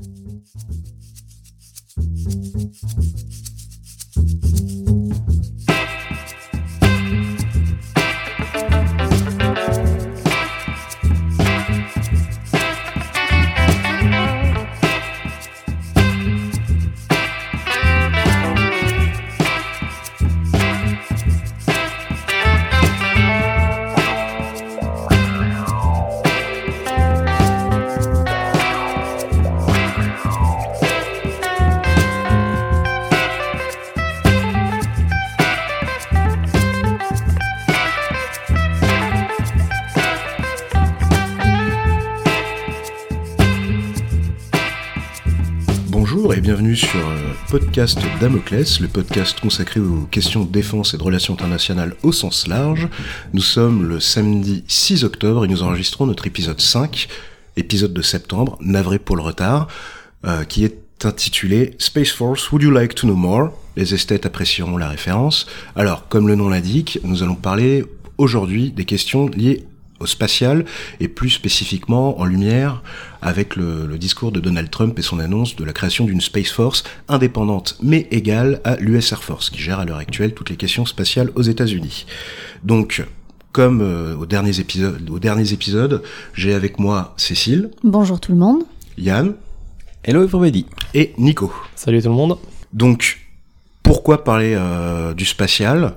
Thank you. Podcast Damoclès, le podcast consacré aux questions de défense et de relations internationales au sens large. Nous sommes le samedi 6 octobre et nous enregistrons notre épisode 5, épisode de septembre, navré pour le retard, euh, qui est intitulé Space Force, Would You Like to Know More? Les esthètes apprécieront la référence. Alors, comme le nom l'indique, nous allons parler aujourd'hui des questions liées spatial et plus spécifiquement en lumière avec le, discours de Donald Trump et son annonce de la création d'une Space Force indépendante mais égale à l'US Air Force qui gère à l'heure actuelle toutes les questions spatiales aux États-Unis. Donc comme euh, aux derniers épisodes, aux derniers épisodes, j'ai avec moi Cécile. Bonjour tout le monde. Yann. Hello everybody. Et Nico. Salut tout le monde. Donc pourquoi parler euh, du spatial?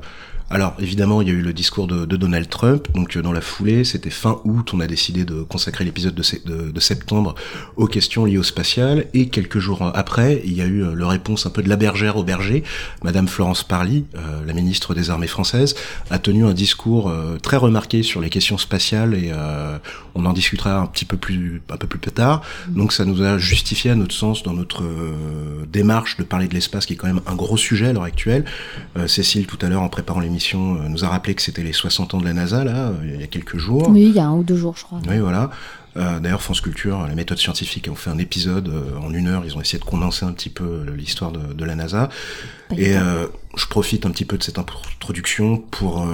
Alors évidemment, il y a eu le discours de, Donald Trump, donc euh, dans la foulée, c'était fin août, on a décidé de consacrer l'épisode de, septembre aux questions liées au spatial, et quelques jours après, il y a eu euh, le réponse un peu de la bergère au berger. Madame Florence Parly, euh, la ministre des Armées françaises, a tenu un discours très remarqué sur les questions spatiales, et on en discutera un petit peu plus un peu plus tard. Donc ça nous a justifié à notre sens dans notre démarche de parler de l'espace, qui est quand même un gros sujet à l'heure actuelle. Cécile tout à l'heure en préparant l'émission euh, nous a rappelé que c'était les 60 ans de la NASA, là, euh, il y a quelques jours. Oui, il y a un ou deux jours, je crois. Oui, voilà. Euh, D'ailleurs, France Culture, la méthode scientifique, ont fait un épisode euh, en une heure. Ils ont essayé de condenser un petit peu l'histoire de, de, la NASA. Et je profite un petit peu de cette introduction pour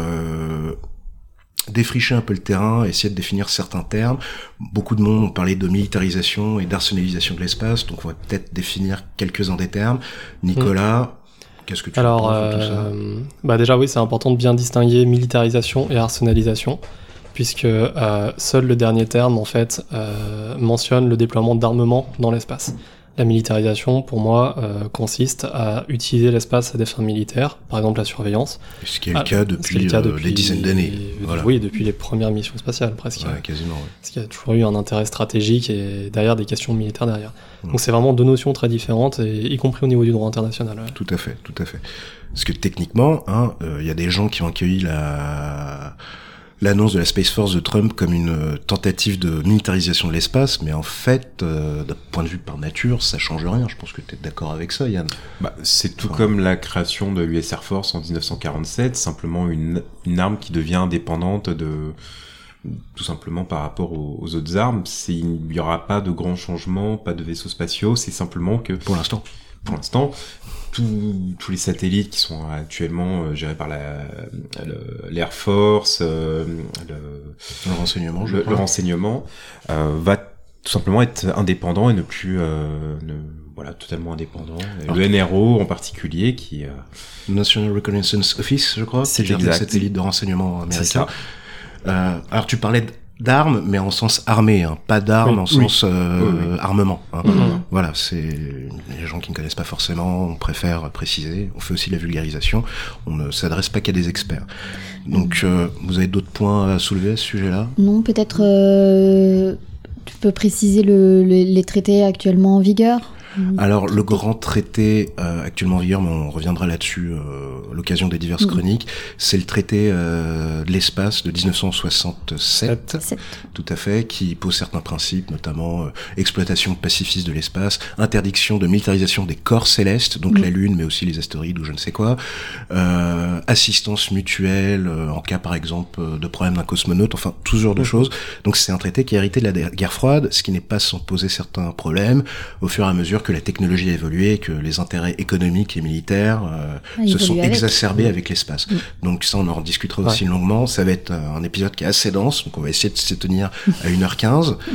défricher un peu le terrain, essayer de définir certains termes. Beaucoup de monde ont parlé de militarisation et d'arsenalisation de l'espace, donc on va peut-être définir quelques-uns des termes. Nicolas, Qu'est-ce que tu Alors, euh, bah déjà oui, c'est important de bien distinguer militarisation et arsenalisation, puisque euh, seul le dernier terme en fait euh, mentionne le déploiement d'armement dans l'espace. La militarisation, pour moi, euh, consiste à utiliser l'espace à des fins militaires, par exemple la surveillance. Ce qui est le cas depuis, euh, des dizaines d'années. Voilà. Oui, depuis les premières missions spatiales, presque. Ouais, quasiment. Ouais. Parce qu'il y a toujours eu un intérêt stratégique et derrière des questions militaires derrière. Mm. Donc c'est vraiment deux notions très différentes, et, y compris au niveau du droit international. Tout à fait, tout à fait. Parce que techniquement, hein, euh, il hein, y a des gens qui ont accueilli la l'annonce de la Space Force de Trump comme une euh, tentative de militarisation de l'espace, mais en fait, euh, d'un point de vue par nature, ça change rien. Je pense que tu es d'accord avec ça, Yann. Bah, c'est tout comme la création de l'US Air Force en 1947, simplement une, une arme qui devient indépendante de tout simplement par rapport aux, aux autres armes. Il n'y aura pas de grands changements, pas de vaisseaux spatiaux, c'est simplement que... Pour l'instant. Pour l'instant, tous les satellites qui sont actuellement euh, gérés par l'Air Force, euh, le, renseignement, le, renseignement euh, va tout simplement être indépendant et ne plus voilà totalement indépendant. le NRO en particulier qui National Reconnaissance Office, je crois, c'est le satellite de renseignement américain. alors tu parlais de d'armes, mais en sens armé, hein. pas d'armes en sens euh, armement. Hein. Mm-hmm. Voilà, c'est les gens qui ne connaissent pas forcément, on préfère préciser. On fait aussi de la vulgarisation. On ne s'adresse pas qu'à des experts. Donc, euh, vous avez d'autres points à soulever à ce sujet-là? Non, peut-être. Euh, tu peux préciser le, les traités actuellement en vigueur? Mm. Alors le grand traité euh, actuellement en vigueur, mais on reviendra là-dessus euh, l'occasion des diverses mm. chroniques, c'est le traité euh, de l'espace de 1967, tout à fait, qui pose certains principes, notamment euh, exploitation pacifiste de l'espace, interdiction de militarisation des corps célestes, donc mm. la Lune, mais aussi les astéroïdes ou je ne sais quoi, assistance mutuelle en cas par exemple de problème d'un cosmonaute, enfin tout ce genre de choses. Donc c'est un traité qui est hérité de la guerre froide, ce qui n'est pas sans poser certains problèmes au fur et à mesure que la technologie a évolué, que les intérêts économiques et militaires euh, ah, se sont exacerbés avec l'espace. Mm. Donc ça, on en discutera aussi longuement. Ça va être un épisode qui est assez dense, donc on va essayer de se tenir à 1h15.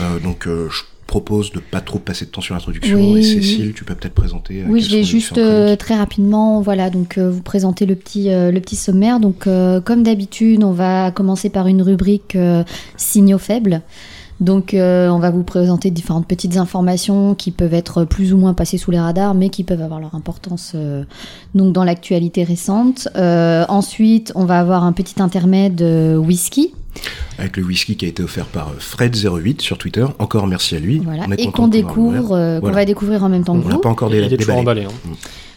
Euh, donc euh, je propose de pas trop passer de temps sur l'introduction. Oui, et oui. Cécile, tu peux peut-être présenter. euh, Oui, je vais juste euh, très rapidement, voilà, donc euh, vous présenter le petit, euh, le petit sommaire. Donc, euh, comme d'habitude, on va commencer par une rubrique euh, signaux faibles. Donc, euh, on va vous présenter différentes petites informations qui peuvent être plus ou moins passées sous les radars, mais qui peuvent avoir leur importance euh, donc dans l'actualité récente. Euh, ensuite, on va avoir un petit intermède euh, whisky, Avec le whisky qui a été offert par euh, Fred08 sur Twitter. Encore merci à lui. voilà, On est et qu'on découvre, euh, qu'on Voilà. va découvrir en même temps On que l'a vous. pas encore Il dé- déballé. emballé. hein.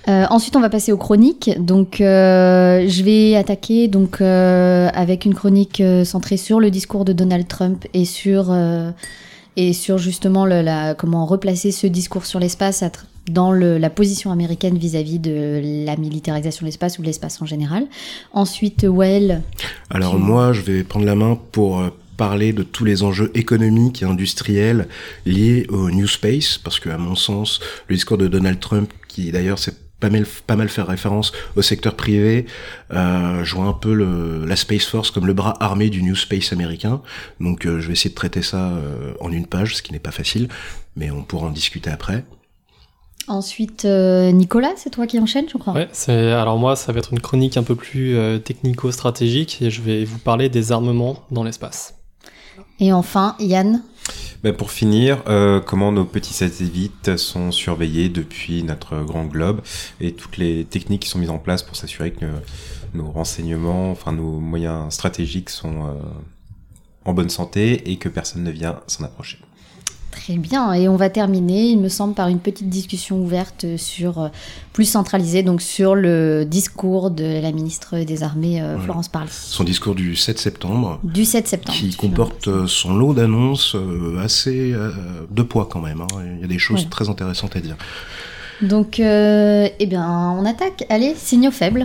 Euh, ensuite, on va passer aux chroniques. Donc, euh, je vais attaquer donc euh, avec une chronique centrée sur le discours de Donald Trump et sur et sur justement le, la, comment replacer ce discours sur l'espace dans le, la position américaine vis-à-vis de la militarisation de l'espace ou de l'espace en général. Ensuite, Well, Alors Tu- moi, je vais prendre la main pour parler de tous les enjeux économiques et industriels liés au New Space, parce que à mon sens, le discours de Donald Trump, qui d'ailleurs s'est pas mal, pas mal faire référence au secteur privé, euh, je vois un peu le, la Space Force comme le bras armé du New Space américain. Donc euh, je vais essayer de traiter ça euh, en une page, ce qui n'est pas facile, mais on pourra en discuter après. ensuite euh, Nicolas, c'est toi qui enchaînes, je crois. Ouais, c'est alors moi ça va être une chronique un peu plus euh, technico-stratégique et je vais vous parler des armements dans l'espace. Et enfin, Yann. Ben, pour finir, euh, comment nos petits satellites sont surveillés depuis notre grand globe et toutes les techniques qui sont mises en place pour s'assurer que nos renseignements, enfin nos moyens stratégiques sont euh, en bonne santé et que personne ne vient s'en approcher. Très bien, et on va terminer, il me semble, par une petite discussion ouverte sur, euh, plus centralisée, donc sur le discours de la ministre des Armées, euh. Florence Parly, Son discours du 7 septembre, du 7 septembre. qui comporte euh, son lot d'annonces assez de poids quand même. hein. Il y a des choses Ouais. très intéressantes à dire. Donc, euh, eh bien, on attaque. Allez, signaux faibles.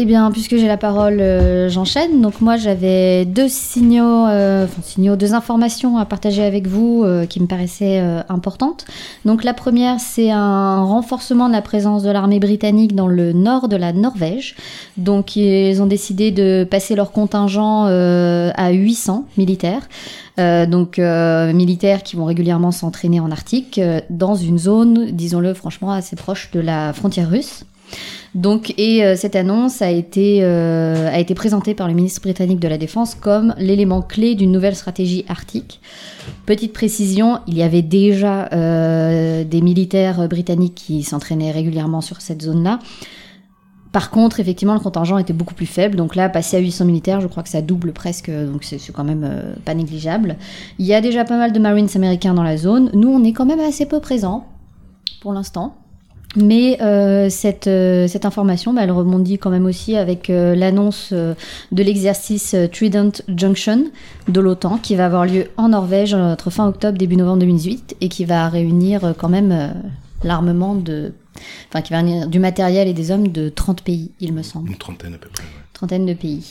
Eh bien, puisque j'ai la parole, euh, j'enchaîne. Donc moi, j'avais deux signaux, euh, signaux, deux informations à partager avec vous euh, qui me paraissaient importantes. Donc la première, c'est un renforcement de la présence de l'armée britannique dans le nord de la Norvège. Donc ils ont décidé de passer leur contingent à 800 militaires. Donc militaires qui vont régulièrement s'entraîner en Arctique dans une zone, disons-le franchement, assez proche de la frontière russe. Donc, et euh, cette annonce a été, euh, a été présentée par le ministre britannique de la Défense comme l'élément clé d'une nouvelle stratégie arctique. Petite précision, il y avait déjà euh, des militaires britanniques qui s'entraînaient régulièrement sur cette zone-là. Par contre, effectivement, le contingent était beaucoup plus faible. Donc là, passer à 800 militaires, je crois que ça double presque. Donc c'est quand même pas négligeable. Il y a déjà pas mal de Marines américains dans la zone. Nous, on est quand même assez peu présents pour l'instant. Mais euh, cette, euh, cette information, bah, elle rebondit quand même aussi avec euh, l'annonce euh, de l'exercice euh, Trident Junction de l'OTAN qui va avoir lieu en Norvège entre fin octobre début novembre 2018 et qui va réunir euh, quand même euh, l'armement de... Enfin, qui va réunir du matériel et des hommes de 30 pays, il me semble Une trentaine à peu près. ouais. trentaine de pays.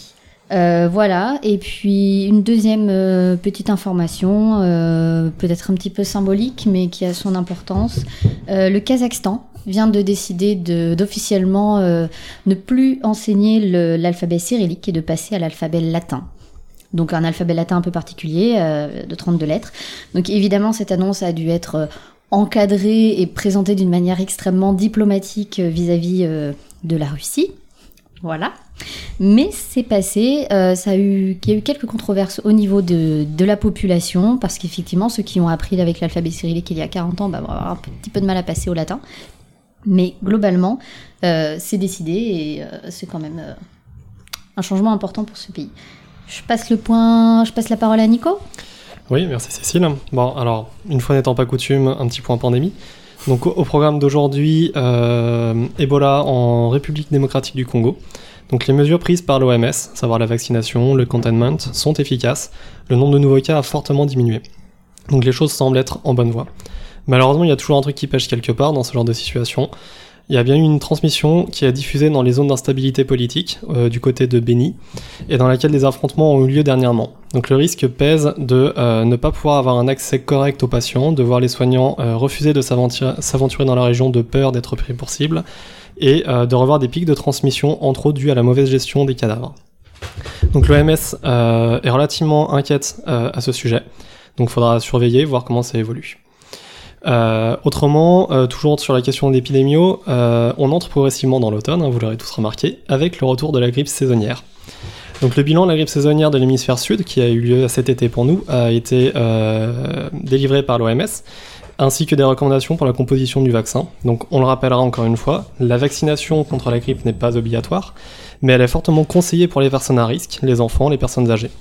Euh, voilà, et puis une deuxième euh, petite information, euh, peut-être un petit peu symbolique, mais qui a son importance. Euh, le Kazakhstan vient de décider de- d'officiellement euh, ne plus enseigner l'alphabet cyrillique et de passer à l'alphabet latin. Donc un alphabet latin un peu particulier, euh, de 32 lettres. Donc évidemment, cette annonce a dû être euh, encadrée et présentée d'une manière extrêmement diplomatique vis-à-vis de la Russie. Voilà. Mais c'est passé, ça a eu, il y a eu quelques controverses au niveau de, de la population, parce qu'effectivement, ceux qui ont appris avec l'alphabet cyrillique il y a 40 ans bah, vont avoir un petit peu de mal à passer au latin. Mais globalement, euh, c'est décidé et euh, c'est quand même euh, un changement important pour ce pays. Je passe le point, je passe la parole à Nico. Oui, merci Cécile. Bon, alors, une fois n'étant pas coutume, un petit point pandémie. Donc, au, au programme d'aujourd'hui, Ebola en République démocratique du Congo. Donc, les mesures prises par l'OMS, savoir la vaccination, le containment, sont efficaces. Le nombre de nouveaux cas a fortement diminué. Donc, les choses semblent être en bonne voie. Malheureusement, il y a toujours un truc qui pêche quelque part dans ce genre de situation. Il y a bien eu une transmission qui a diffusé dans les zones d'instabilité politique euh, du côté de Beni et dans laquelle des affrontements ont eu lieu dernièrement. Donc le risque pèse de euh, ne pas pouvoir avoir un accès correct aux patients, de voir les soignants euh, refuser de s'aventurer dans la région de peur d'être pris pour cible et euh, de revoir des pics de transmission entre autres dus à la mauvaise gestion des cadavres. Donc l'OMS est relativement inquiète à ce sujet. Donc il faudra surveiller, voir comment ça évolue. Autrement, toujours sur la question d'épidémio, on entre progressivement dans l'automne, hein, vous l'aurez tous remarqué, avec le retour de la grippe saisonnière. Donc le bilan de la grippe saisonnière de l'hémisphère sud, qui a eu lieu cet été pour nous, a été euh, délivré par l'OMS, ainsi que des recommandations pour la composition du vaccin. Donc on le rappellera encore une fois, la vaccination contre la grippe n'est pas obligatoire, mais elle est fortement conseillée pour les personnes à risque, les enfants, les personnes âgées.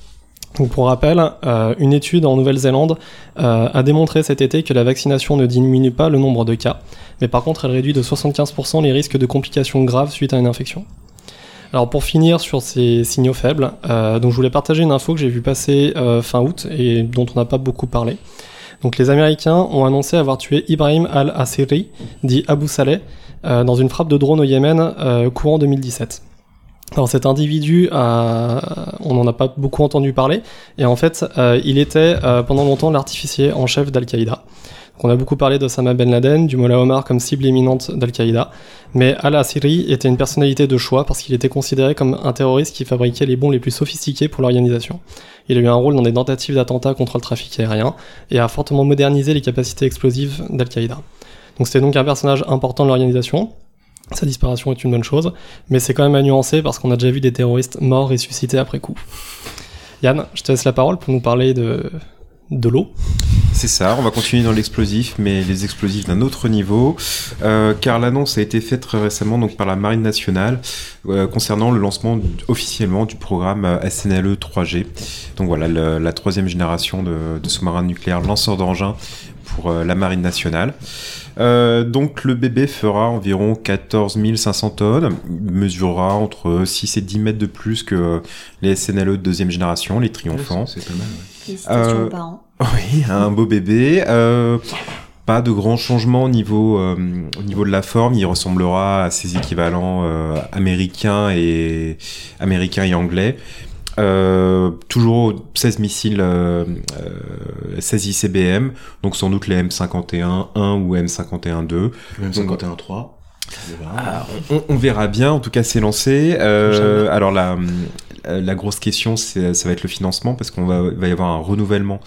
Donc pour rappel, euh, une étude en Nouvelle-Zélande euh, a démontré cet été que la vaccination ne diminue pas le nombre de cas, mais par contre elle réduit de 75% les risques de complications graves suite à une infection. Alors pour finir sur ces signaux faibles, euh, donc je voulais partager une info que j'ai vu passer euh, fin août et dont on n'a pas beaucoup parlé. Donc les Américains ont annoncé avoir tué Ibrahim al-Assiri, dit Abu Saleh, dans une frappe de drone au Yémen courant 2017. Alors cet individu, on n'en a pas beaucoup entendu parler, et en fait, il était pendant longtemps l'artificier en chef d'Al-Qaïda. On a beaucoup parlé d'Osama Ben Laden, du Mollah Omar comme cible éminente d'Al-Qaïda, mais Al-Assiri était une personnalité de choix parce qu'il était considéré comme un terroriste qui fabriquait les bombes les plus sophistiqués pour l'organisation. Il a eu un rôle dans des tentatives d'attentats contre le trafic aérien et a fortement modernisé les capacités explosives d'Al-Qaïda. Donc c'était donc un personnage important de l'organisation. Sa disparition est une bonne chose, mais c'est quand même à nuancer parce qu'on a déjà vu des terroristes morts ressuscités après coup. Yann, je te laisse la parole pour nous parler de, de l'eau. C'est ça, on va continuer dans l'explosif, mais les explosifs d'un autre niveau, euh, car l'annonce a été faite très récemment donc, par la Marine nationale euh, concernant le lancement officiellement du programme euh, SNLE 3G. Donc voilà, la troisième génération de, de sous-marins nucléaires lanceurs d'engins pour la Marine nationale. Euh, donc le bébé fera environ 14 500 tonnes, il mesurera entre 6 et 10 mètres de plus que les SNLE de deuxième génération, les triomphants. C'est pas mal, Félicitations aux parents. Oui, un beau bébé. Euh, pas de grands changements au niveau, euh, au niveau de la forme. Il ressemblera à ses équivalents euh, américains et américains et anglais. Euh, toujours 16 missiles, euh, 16 ICBM, donc sans doute les M51 1 ou M51 2. M51 3. on, on, verra bien, en tout cas c'est lancé. Euh, alors la, euh, la grosse question, c'est, ça va être le financement, parce qu'on va, va y avoir un renouvellement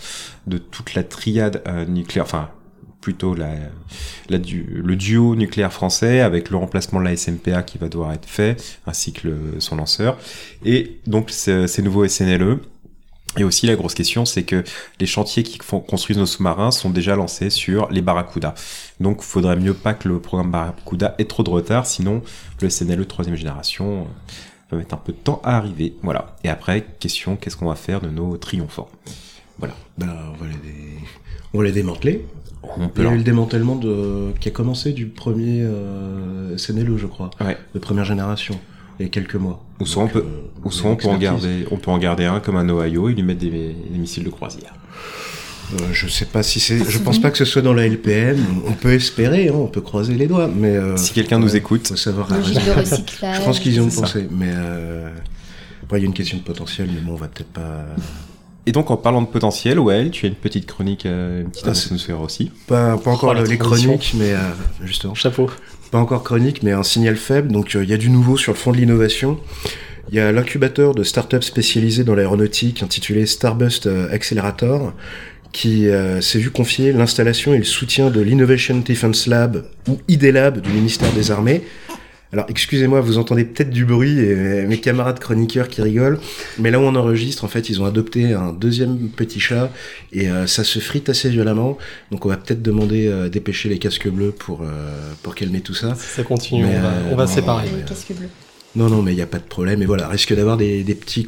de toute la triade euh, nucléaire, enfin plutôt le duo nucléaire français avec le remplacement de la SMPA qui va devoir être fait, ainsi que son lanceur, et donc ces nouveaux SNLE. Et aussi la grosse question, c'est que les chantiers qui construisent nos sous-marins sont déjà lancés sur les Barracuda. Donc, faudrait mieux pas que le programme Barracuda ait trop de retard, sinon le SNLE troisième génération va mettre un peu de temps à arriver. Voilà. Et après, question, qu'est-ce qu'on va faire de nos triomphants? Voilà. Ben, on va les, on va les démanteler. Il y a eu le démantèlement de... qui a commencé du premier euh, SNLE, je crois, ouais. de première génération, il y a quelques mois. Ou soit, on peut, euh, ou soit on, peut en garder, on peut en garder un comme un Ohio et lui mettre des, des missiles de croisière? Euh, je sais pas si c'est. Je pense pas que ce soit dans la LPM. On peut espérer, hein, on peut croiser les doigts. Mais euh, si quelqu'un nous écoute, faut savoir. je pense qu'ils y ont pensé, mais euh... après il y a une question de potentiel, mais bon, on va peut-être pas. Et donc en parlant de potentiel, ouais, tu as une petite chronique, euh, une petite ah, annonce faire aussi. Pas, pas encore oh, les chroniques, mais euh, justement. Chapeau. Pas encore chronique, mais un signal faible. Donc il y a du nouveau sur le fond de l'innovation. Il y a l'incubateur de start-up spécialisé dans l'aéronautique intitulé Starbust Accelerator qui euh, s'est vu confier l'installation et le soutien de l'Innovation Defense Lab ou IDLab du ministère des Armées. Alors excusez-moi, vous entendez peut-être du bruit et mes camarades chroniqueurs qui rigolent, mais là où on enregistre, en fait, ils ont adopté un deuxième petit chat et euh, ça se frite assez violemment. Donc on va peut-être demander euh, dépêcher les casques bleus pour pour calmer tout ça. ça continue, on va, on va séparer. Les casques bleus. Non, non, mais il n'y a pas de problème. Et voilà, risque d'avoir des, des petits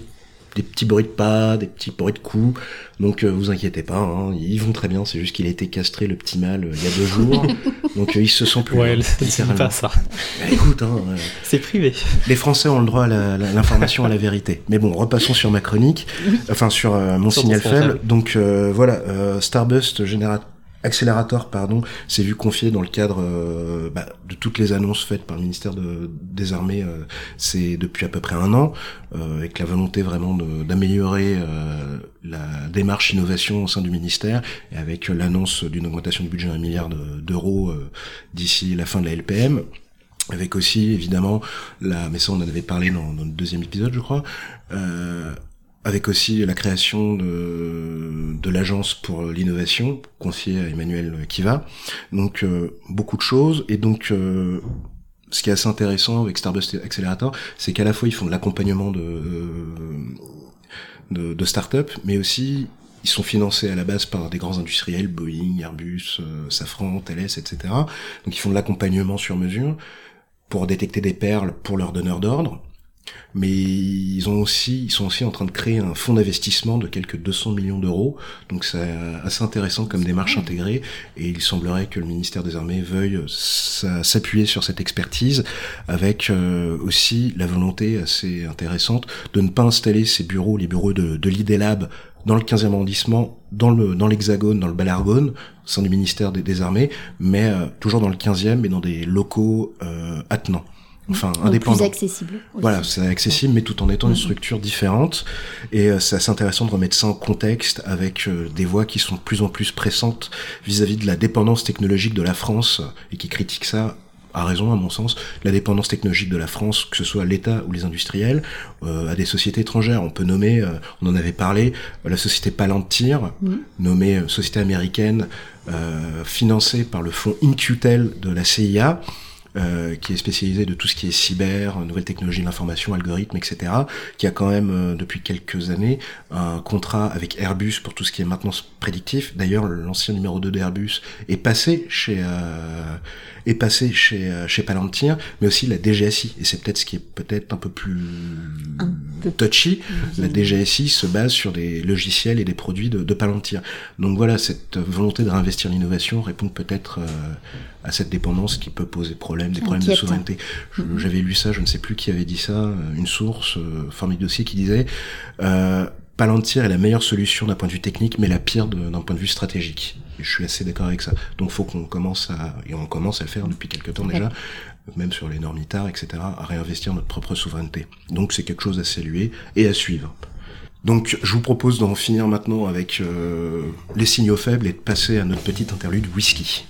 des petits bruits de pas, des petits bruits de coups. Donc euh, vous inquiétez pas, hein, ils vont très bien. C'est juste qu'il a été castré le petit mâle euh, il y a deux jours, donc euh, ils se sont plus. Ouais, c'est pas ça. Bah, écoute, hein, c'est privé. Les Français ont le droit à l'information, à la vérité. Mais bon, repassons sur ma chronique, enfin sur mon signal faible. Donc voilà, Starbust générateur Accélérateur, pardon, s'est vu confier dans le cadre euh, bah, de toutes les annonces faites par le ministère de, des Armées, euh, c'est depuis à peu près un an, euh, avec la volonté vraiment d'améliorer la démarche innovation au sein du ministère, et avec l'annonce d'une augmentation du budget d'un milliard d'euros d'ici la fin de la LPM. avec aussi évidemment la mais ça on en avait parlé dans, dans le deuxième épisode je crois euh, avec aussi la création de, de l'agence pour l'innovation confiée à Emmanuel Kiva donc euh, beaucoup de choses et donc euh, ce qui est assez intéressant avec Starbust Accelerator c'est qu'à la fois ils font de l'accompagnement de de, de start-up mais aussi ils sont financés à la base par des grands industriels, Boeing, Airbus, euh, Safran, Thales, etc. Donc ils font de l'accompagnement sur mesure pour détecter des perles pour leurs donneurs d'ordre. Mais ils sont aussi en train de créer un fonds d'investissement de quelques 200 millions d'euros. Donc c'est assez intéressant comme démarche intégrée. Et il semblerait que le ministère des Armées veuille s'appuyer sur cette expertise avec euh, aussi la volonté assez intéressante de ne pas installer ces bureaux, les bureaux de, de l'IDELAB dans le 15e arrondissement, dans l'Hexagone, dans le Balargone, au sein du ministère des, des Armées, mais euh, toujours dans le 15e, mais dans des locaux euh, attenants. Enfin, Donc indépendants. plus accessible. aussi. Voilà, c'est accessible, mais tout en étant une structure différente. Et euh, c'est assez intéressant de remettre ça en contexte avec euh, des voix qui sont de plus en plus pressantes vis-à-vis de la dépendance technologique de la France et qui critiquent ça à raison, à mon sens, la dépendance technologique de la France, que ce soit l'État ou les industriels, euh, à des sociétés étrangères. On peut nommer, euh, on en avait parlé, la société Palantir, Mhm. nommée euh, société américaine, euh, financée par le fonds InQtel de la CIA, euh, qui est spécialisé de tout ce qui est cyber, nouvelles technologies de l'information, algorithmes, etc., qui a quand même euh, depuis quelques années un contrat avec Airbus pour tout ce qui est maintenance prédictif. D'ailleurs, l'ancien numéro 2 d'Airbus est passé chez euh, est passé chez euh, chez Palantir, mais aussi la DGSI. Et c'est peut-être ce qui est peut-être un peu plus touchy. La. DGSI se base sur des logiciels et des produits de, de Palantir. Donc voilà, cette volonté de réinvestir l'innovation répond peut-être euh, à cette dépendance qui peut poser problème, des problèmes de souveraineté. Mhm. J'avais lu ça, je ne sais plus qui avait dit ça, euh, une source, euh, formé de dossier qui disait euh, Palantir est la meilleure solution d'un point de vue technique, mais la pire d'un point de vue stratégique. Et je suis assez d'accord avec ça. Donc faut qu'on commence à, et on commence à le faire depuis quelques temps Ouais. déjà, même sur les normes ITAR, etc., à réinvestir notre propre souveraineté. Donc c'est quelque chose à saluer et à suivre. Donc je vous propose d'en finir maintenant avec euh, les signaux faibles et de passer à notre petite interlude whisky.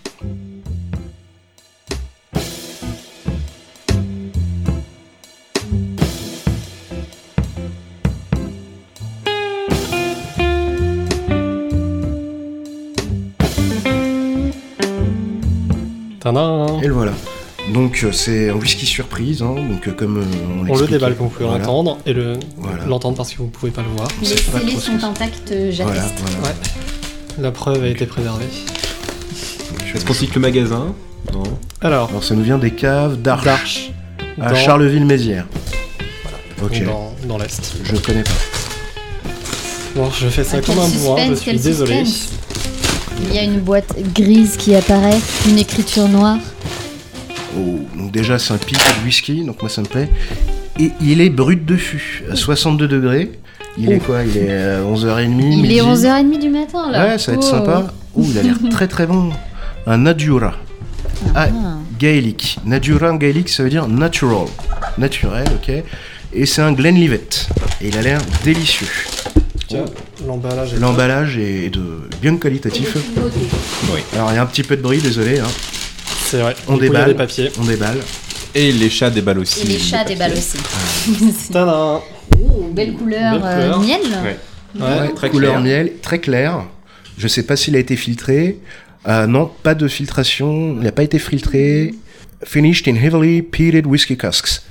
Et le voilà. Donc euh, c'est un whisky surprise, hein, donc euh, comme euh, on On le déballe comme vous pouvez Voilà. l'entendre et le Voilà. l'entendre parce que vous pouvez pas le voir. Les scellés sont intacts, j'atteste. Voilà, voilà. Ouais. La preuve a été préservée. Je- Est-ce qu'on cite le magasin? Non. Alors, Alors ça nous vient des caves d'Arche, d'Arche. à dans- Charleville-Mézières. Ok, Dans, dans l'Est. je connais pas. Bon, je fais ça Ah, comme un bourrin, je suis désolé. Il y a une boîte grise qui apparaît, une écriture noire. Oh, donc déjà c'est un pic de whisky, donc moi ça me plaît. Et il est brut de fût, à 62 degrés. Il est quoi? Il est à 11h30 Il midi? est 11h30 du matin là. Ouais, ça va être Oh. sympa. Ouh, il a l'air très très bon. Un Nadura. Ah, Ah. gaélique. Nadura en gaélique, ça veut dire natural. Naturel, ok. Et c'est un Glenlivet. Et il a l'air délicieux. Tiens, l'emballage est L'emballage est de bien qualitatif. Alors il y a un petit peu de bruit, désolé. hein. C'est vrai. On Du coup, il y a déballe. des papiers. On déballe. Et les chats déballent aussi. Et les chats déballent aussi. Tadam oh, belle couleur, Belle euh, couleur. miel. Ouais. Ouais. très couleur clair. miel, très clair. Je sais pas s'il a été filtré. Euh, non, pas de filtration. Il n'a pas été filtré. Finished in heavily peated whiskey casks.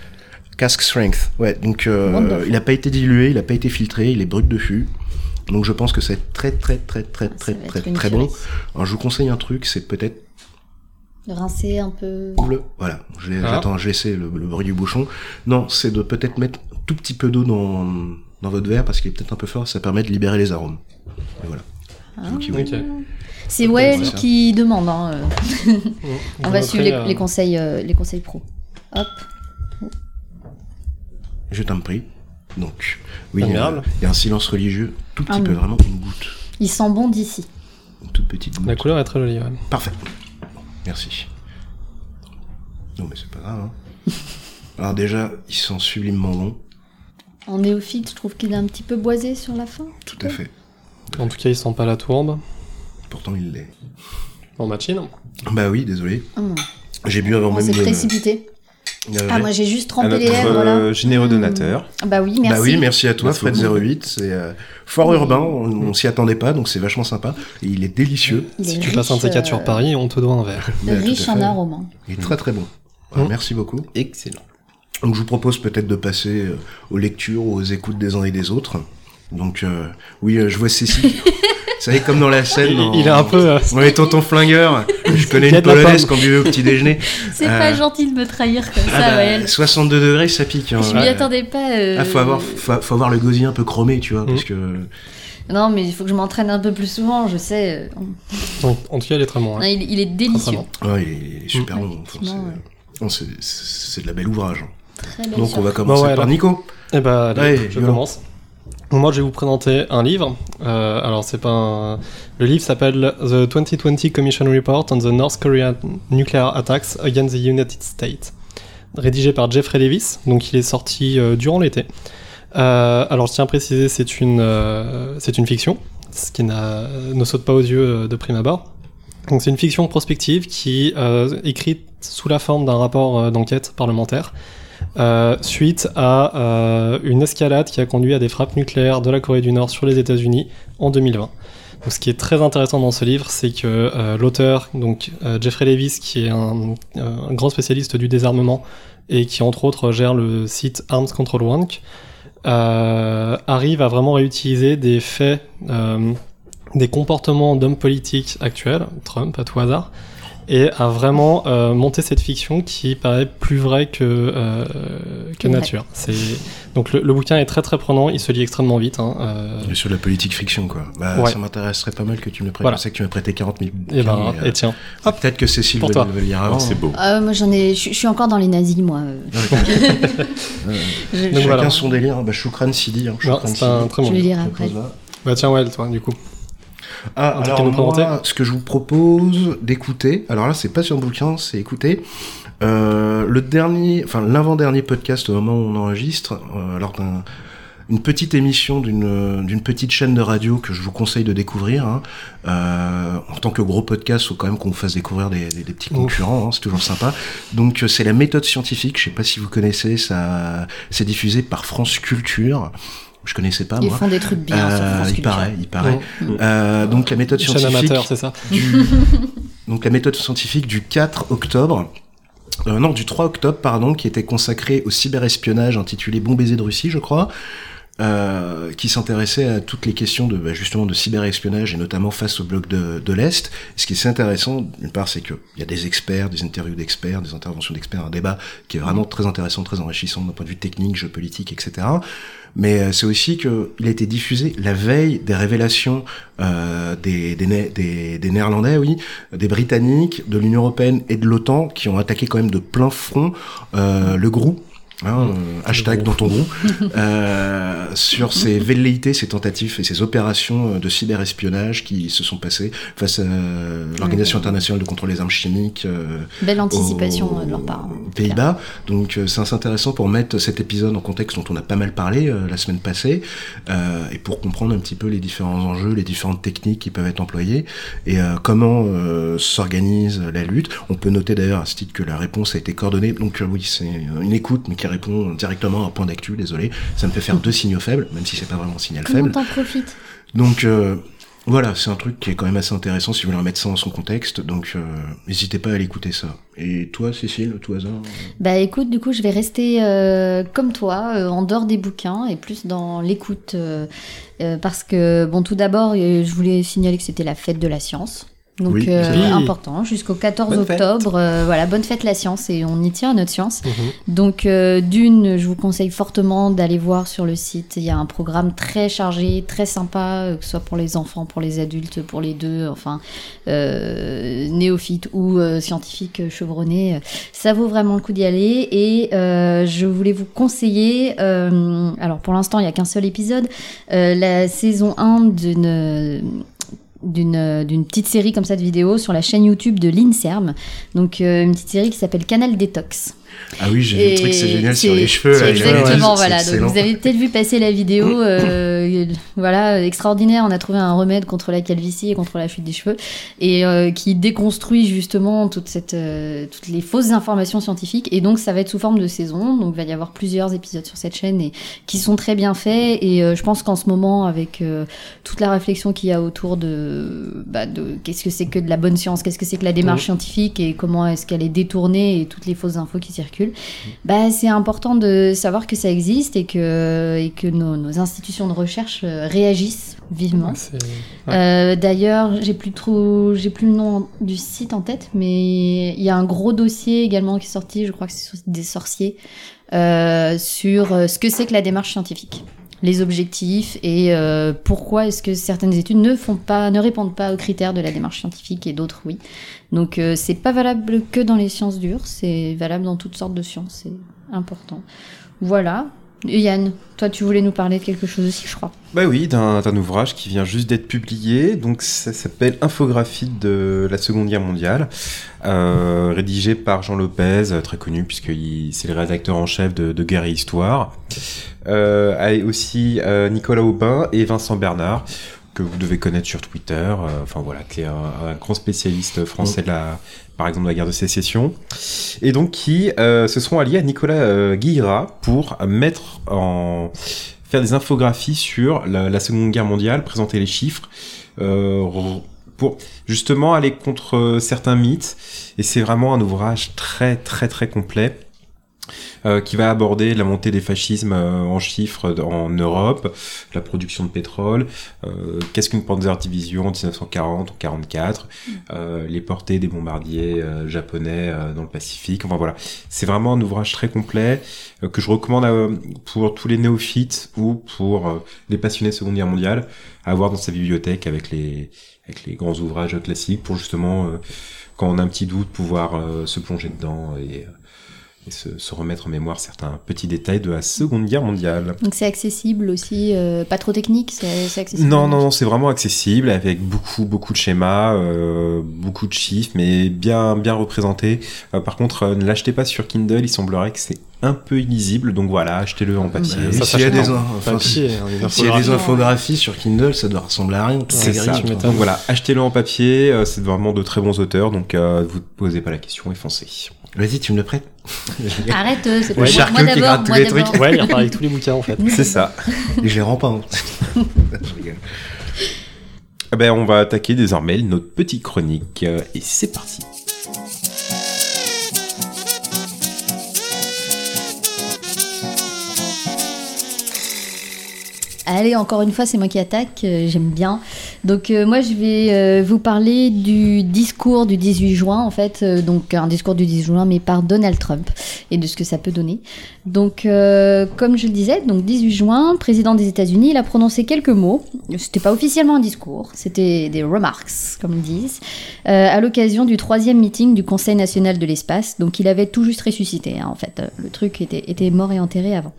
Cask strength. Ouais, donc euh, Wonderful. il n'a pas été dilué, il n'a pas été filtré, il est brut de fût. Donc je pense que c'est très très très très Ah, très très très bon. Alors je vous conseille un truc, c'est peut-être De rincer un peu. le. Voilà, Ah. j'attends, je vais essayer le, le bruit du bouchon. Non, c'est de peut-être mettre un tout petit peu d'eau dans, dans votre verre parce qu'il est peut-être un peu fort, ça permet de libérer les arômes. Et voilà. Ah. C'est Well Voilà. qui demande. hein. On Vous va suivre les, euh, les conseils, euh, les conseils pro. Hop. Je t'en prie. Donc, oui, il y a un silence religieux, tout petit Ah, peu, oui. vraiment une goutte, Il sent bon d'ici. une toute petite goutte. La couleur est très jolie, ouais. Parfait. Merci. Non, mais c'est pas grave. Hein. Alors déjà, il sent sublimement bon, En néophyte, je trouve qu'il est un petit peu boisé sur la fin. tout à fait. En tout cas, il sent pas la tourbe. Pourtant, il l'est. En machine. Bah oui, désolé. Hum. J'ai bu avant On même s'est de... précipité. Euh, Ah, moi j'ai juste À trempé notre les lèvres là. euh, généreux donateur. Bah oui, merci. Bah oui, merci à toi, Merci Fred beaucoup. 08. C'est euh, fort urbain, on, on s'y attendait pas, donc c'est vachement sympa. Et il est délicieux. Il Si tu passes un de ces riche, quatre sur euh, Paris, on te doit un verre. Tout riche en arômes. hein. Il est très très bon. Voilà, Mm. Merci beaucoup. Excellent. Donc je vous propose peut-être de passer aux lectures, aux écoutes des uns et des autres. Donc euh, oui, je vois Cécile. Vous savez, comme dans la scène. dans- Il est un peu. euh, On est tonton flingueur. Je connais Il une polonaise qu'on buvait au petit déjeuner. C'est Euh, pas gentil de me trahir comme Ah ça, bah, Wael. 62 degrés, ça pique. hein. Je m'y attendais pas. euh, Ah, faut avoir, faut, faut avoir le gosier un peu chromé, tu vois, Mm. parce que Non, mais il faut que je m'entraîne un peu plus souvent, je sais. euh, en, en tout cas, il est très bon. non, hein. il, il est délicieux. bon. ouais, il, est, il super Mm. bon. Enfin, c'est- de la belle ouvrage. Très belle Donc on va commencer Bon, ouais, par alors. Nico. Eh ben, allez, Ouais, je commence. Moi, je vais vous présenter un livre. Euh, alors, c'est pas un... Le livre s'appelle The 2020 Commission Report on the North Korean Nuclear Attacks Against the United States, rédigé par Jeffrey Davis. Donc, il est sorti euh, durant l'été. Euh, alors, je tiens à préciser, c'est une, euh, c'est une fiction, ce qui ne saute pas aux yeux euh, de prime abord. Donc, c'est une fiction prospective qui euh, écrite sous la forme d'un rapport d'enquête parlementaire euh, suite à euh, une escalade qui a conduit à des frappes nucléaires de la Corée du Nord sur les États-Unis en 2020. Donc, ce qui est très intéressant dans ce livre, c'est que euh, l'auteur, donc Jeffrey Davis, qui est un, grand spécialiste du désarmement et qui entre autres gère le site Arms Control Wank, arrive à vraiment réutiliser des faits, des comportements d'hommes politiques actuels, Trump à tout hasard, et à vraiment euh, monter cette fiction qui paraît plus vraie que, euh, que Ouais. nature. C'est donc le, le bouquin est très très prenant, il se lit extrêmement vite. Hein, euh, Et sur la politique friction, quoi. Bah, Ouais. Ça m'intéresserait pas mal que tu me le prêtes. Voilà. Je sais que tu m'as prêté 40 000 et ben euh, et tiens, Peut-être que Cécile veut, le lire avant. Oh, c'est beau. Ah, moi j'en ai, je suis encore dans les nazis, moi. euh. Je- Chacun voilà. son délire. Bah, Choukran Sidi. Hein, non, Choukran un Sidi. très je bon. Je après. pose là. Bah tiens ouais, toi du coup. Ah, Un alors moi, ce que je vous propose d'écouter, alors là, c'est pas sur un bouquin, c'est écouter. Euh, le dernier, enfin l'avant-dernier podcast au moment où on enregistre, euh, lors d'un une petite émission d'une d'une petite chaîne de radio que je vous conseille de découvrir. Hein. Euh, en tant que gros podcast, faut quand même qu'on vous fasse découvrir des, des, des petits concurrents, hein, c'est toujours sympa. Donc euh, c'est la méthode scientifique. Je sais pas si vous connaissez, ça c'est diffusé par France Culture. Je connaissais pas Ils moi. font des trucs bien Euh, il paraît, il paraît. Bon, Euh, donc la méthode scientifique amateur, c'est ça. du donc la méthode scientifique du 4 octobre. Euh, non, du 3 octobre, pardon, qui était consacré au cyberespionnage intitulé Bon baiser de Russie, je crois, euh, qui s'intéressait à toutes les questions de bah, justement de cyberespionnage et notamment face au bloc de, de l'Est. Ce qui est intéressant, d'une part, c'est qu'il y a des experts, des interviews d'experts, des interventions d'experts, un débat qui est vraiment très intéressant, très enrichissant d'un point de vue technique, géopolitique, etc. Mais euh, c'est aussi qu'il a été diffusé la veille des révélations euh, des, des, des, des Néerlandais, oui, des Britanniques, de l'Union Européenne et de l'OTAN qui ont attaqué quand même de plein front euh, le groupe. Hein, euh, hashtag dans ton groupe, euh, sur ces velléités, ces tentatives et ces opérations euh, de cyberespionnage qui se sont passées face à l'Organisation internationale de contrôle des armes chimiques, euh, Belle anticipation aux- euh, de leur part. aux Pays-Bas. Donc euh, c'est intéressant pour mettre cet épisode en contexte dont on a pas mal parlé euh, la semaine passée euh, et pour comprendre un petit peu les différents enjeux, les différentes techniques qui peuvent être employées et euh, comment euh, s'organise la lutte. On peut noter d'ailleurs à ce titre que la réponse a été coordonnée. Donc euh, oui, c'est une écoute mais qui répond directement à un point d'actu. Désolé, ça me fait faire deux signaux faibles, même si c'est pas vraiment un signal Comment faible. t'en profites? Donc euh, voilà, c'est un truc qui est quand même assez intéressant si vous voulez remettre ça dans son contexte. Donc euh, n'hésitez pas à l'écouter ça. Et toi, Cécile, tout hasard Bah écoute, du coup, je vais rester euh, comme toi, euh, en dehors des bouquins et plus dans l'écoute. euh, euh, parce que, bon, tout d'abord, euh, je voulais signaler que c'était la fête de la science. Donc, Oui, euh, important, jusqu'au 14 Bonne fête. octobre. euh, voilà, bonne fête la science et on y tient à notre science. Mhm. Donc, euh, d'une, je vous conseille fortement d'aller voir sur le site. Il y a un programme très chargé, très sympa, euh, que ce soit pour les enfants, pour les adultes, pour les deux, enfin, euh, néophytes ou euh, scientifiques chevronnés. Ça vaut vraiment le coup d'y aller. Et euh, je voulais vous conseiller, euh, alors pour l'instant, il n'y a qu'un seul épisode, euh, la saison 1 d'une d'une d'une petite série comme ça de vidéos sur la chaîne YouTube de l'INSERM. Donc euh, une petite série qui s'appelle Canal Détox. Ah oui, j'ai vu le truc, c'est génial sur les cheveux. là, Exactement, voilà. Donc vous avez peut-être vu passer la vidéo, euh, voilà, extraordinaire. On a trouvé un remède contre la calvitie et contre la chute des cheveux, et euh, qui déconstruit justement toute cette, euh, toutes les fausses informations scientifiques. Et donc ça va être sous forme de saison. Donc il va y avoir plusieurs épisodes sur cette chaîne et qui sont très bien faits. Et je pense qu'en ce moment, avec toute la réflexion qu'il y a autour de, bah, de qu'est-ce que c'est que de la bonne science, qu'est-ce que c'est que la démarche Mhm. scientifique et comment est-ce qu'elle est détournée et toutes les fausses infos qui circulent, bah, c'est important de savoir que ça existe et que, et que nos, nos institutions de recherche euh, réagissent vivement. Euh, D'ailleurs, j'ai plus trop, j'ai plus le nom du site en tête, mais il y a un gros dossier également qui est sorti, je crois que c'est sur des sorciers, euh, sur ce que c'est que la démarche scientifique, les objectifs et euh, pourquoi est-ce que certaines études ne font pas, ne répondent pas aux critères de la démarche scientifique et d'autres oui. Donc euh, c'est pas valable que dans les sciences dures, c'est valable dans toutes sortes de sciences, c'est important. Voilà. Yann, toi tu voulais nous parler de quelque chose aussi, je crois. Bah oui, d'un ouvrage qui vient juste d'être publié. Donc ça s'appelle Infographie de la Seconde Guerre mondiale, euh, rédigé par Jean Lopez, euh, très connu puisque c'est le rédacteur en chef de, Guerre et Histoire. Euh, aussi Nicolas Aubin et Vincent Bernard que vous devez connaître sur Twitter. euh, Enfin voilà, qui est un, grand spécialiste français de la, par exemple, de la guerre de sécession, et donc qui euh, se sont alliés à Nicolas euh, Guillera pour mettre en faire des infographies sur la, Seconde Guerre mondiale, présenter les chiffres, pour justement aller contre certains mythes. Et c'est vraiment un ouvrage très très très complet. Euh, qui va aborder la montée des fascismes euh, en chiffres en Europe, la production de pétrole, euh, qu'est-ce qu'une Panzer Division en 1940 ou 44, euh, les portées des bombardiers euh, japonais euh, dans le Pacifique. Enfin voilà, c'est vraiment un ouvrage très complet euh, que je recommande à- pour tous les néophytes ou pour euh, les passionnés de Seconde Guerre mondiale à avoir dans sa bibliothèque avec les avec les grands ouvrages classiques pour justement euh, quand on a un petit doute pouvoir euh, se plonger dedans et, euh, et se, se remettre en mémoire certains petits détails de la Seconde Guerre mondiale. Donc c'est accessible aussi, euh, pas trop technique, c'est accessible. Non, non, non, c'est vraiment accessible avec beaucoup, beaucoup de schémas, euh, beaucoup de chiffres, mais bien, bien représenté. Euh, par contre, ne l'achetez pas sur Kindle, il semblerait que c'est un peu illisible, donc voilà, achetez-le en papier. Bah, Ça s'il y a des, enfin, papier, y a infographies sur Kindle, ça doit ressembler à rien. C'est est ça. gris. Donc voilà, achetez-le en papier, euh, c'est vraiment de très bons auteurs, donc euh, vous ne posez pas la question et foncez. Vas-y, tu me le prêtes Arrête, euh, c'est Le pas moi, moi qui d'abord, gratte tous moi les d'abord. trucs. Ouais, il repart avec tous les bouquins en fait. C'est ça. Et je les rends pas. hein. Je rigole. Eh ben, on va attaquer désormais notre petite chronique, euh, et c'est parti. Allez, encore une fois, c'est moi qui attaque, euh, j'aime bien. Donc euh, moi, je vais euh, vous parler du discours du 18 juin, en fait, donc un discours du 18 juin, mais par Donald Trump, et de ce que ça peut donner. Donc, comme je le disais, donc 18 juin, président des États-Unis, il a prononcé quelques mots. C'était pas officiellement un discours, c'était des remarks, comme ils disent, à l'occasion du troisième meeting du Conseil national de l'espace. Donc, il avait tout juste ressuscité, hein, en fait. Le truc était, mort et enterré avant.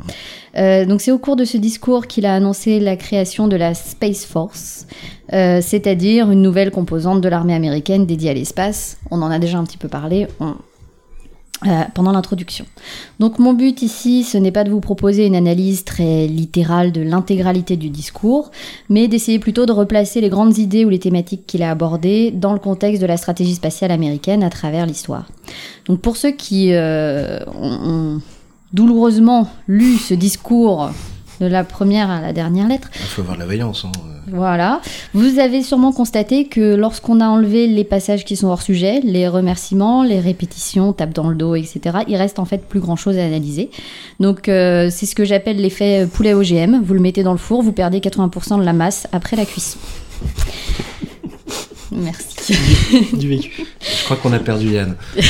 Donc c'est au cours de ce discours qu'il a annoncé la création de la Space Force, euh, c'est-à-dire une nouvelle composante de l'armée américaine dédiée à l'espace. On en a déjà un petit peu parlé euh, pendant l'introduction. Donc mon but ici, ce n'est pas de vous proposer une analyse très littérale de l'intégralité du discours, mais d'essayer plutôt de replacer les grandes idées ou les thématiques qu'il a abordées dans le contexte de la stratégie spatiale américaine à travers l'histoire. Donc pour ceux qui euh, ont douloureusement lu ce discours de la première à la dernière lettre, Il faut avoir de la vaillance. hein. voilà. Vous avez sûrement constaté que lorsqu'on a enlevé les passages qui sont hors sujet, les remerciements, les répétitions, tape dans le dos, etc., il reste en fait plus grand chose à analyser. Donc euh, c'est ce que j'appelle l'effet poulet OGM. Vous le mettez dans le four, vous perdez 80% de la masse après la cuisson. Merci. du vécu. Je crois qu'on a perdu Yann.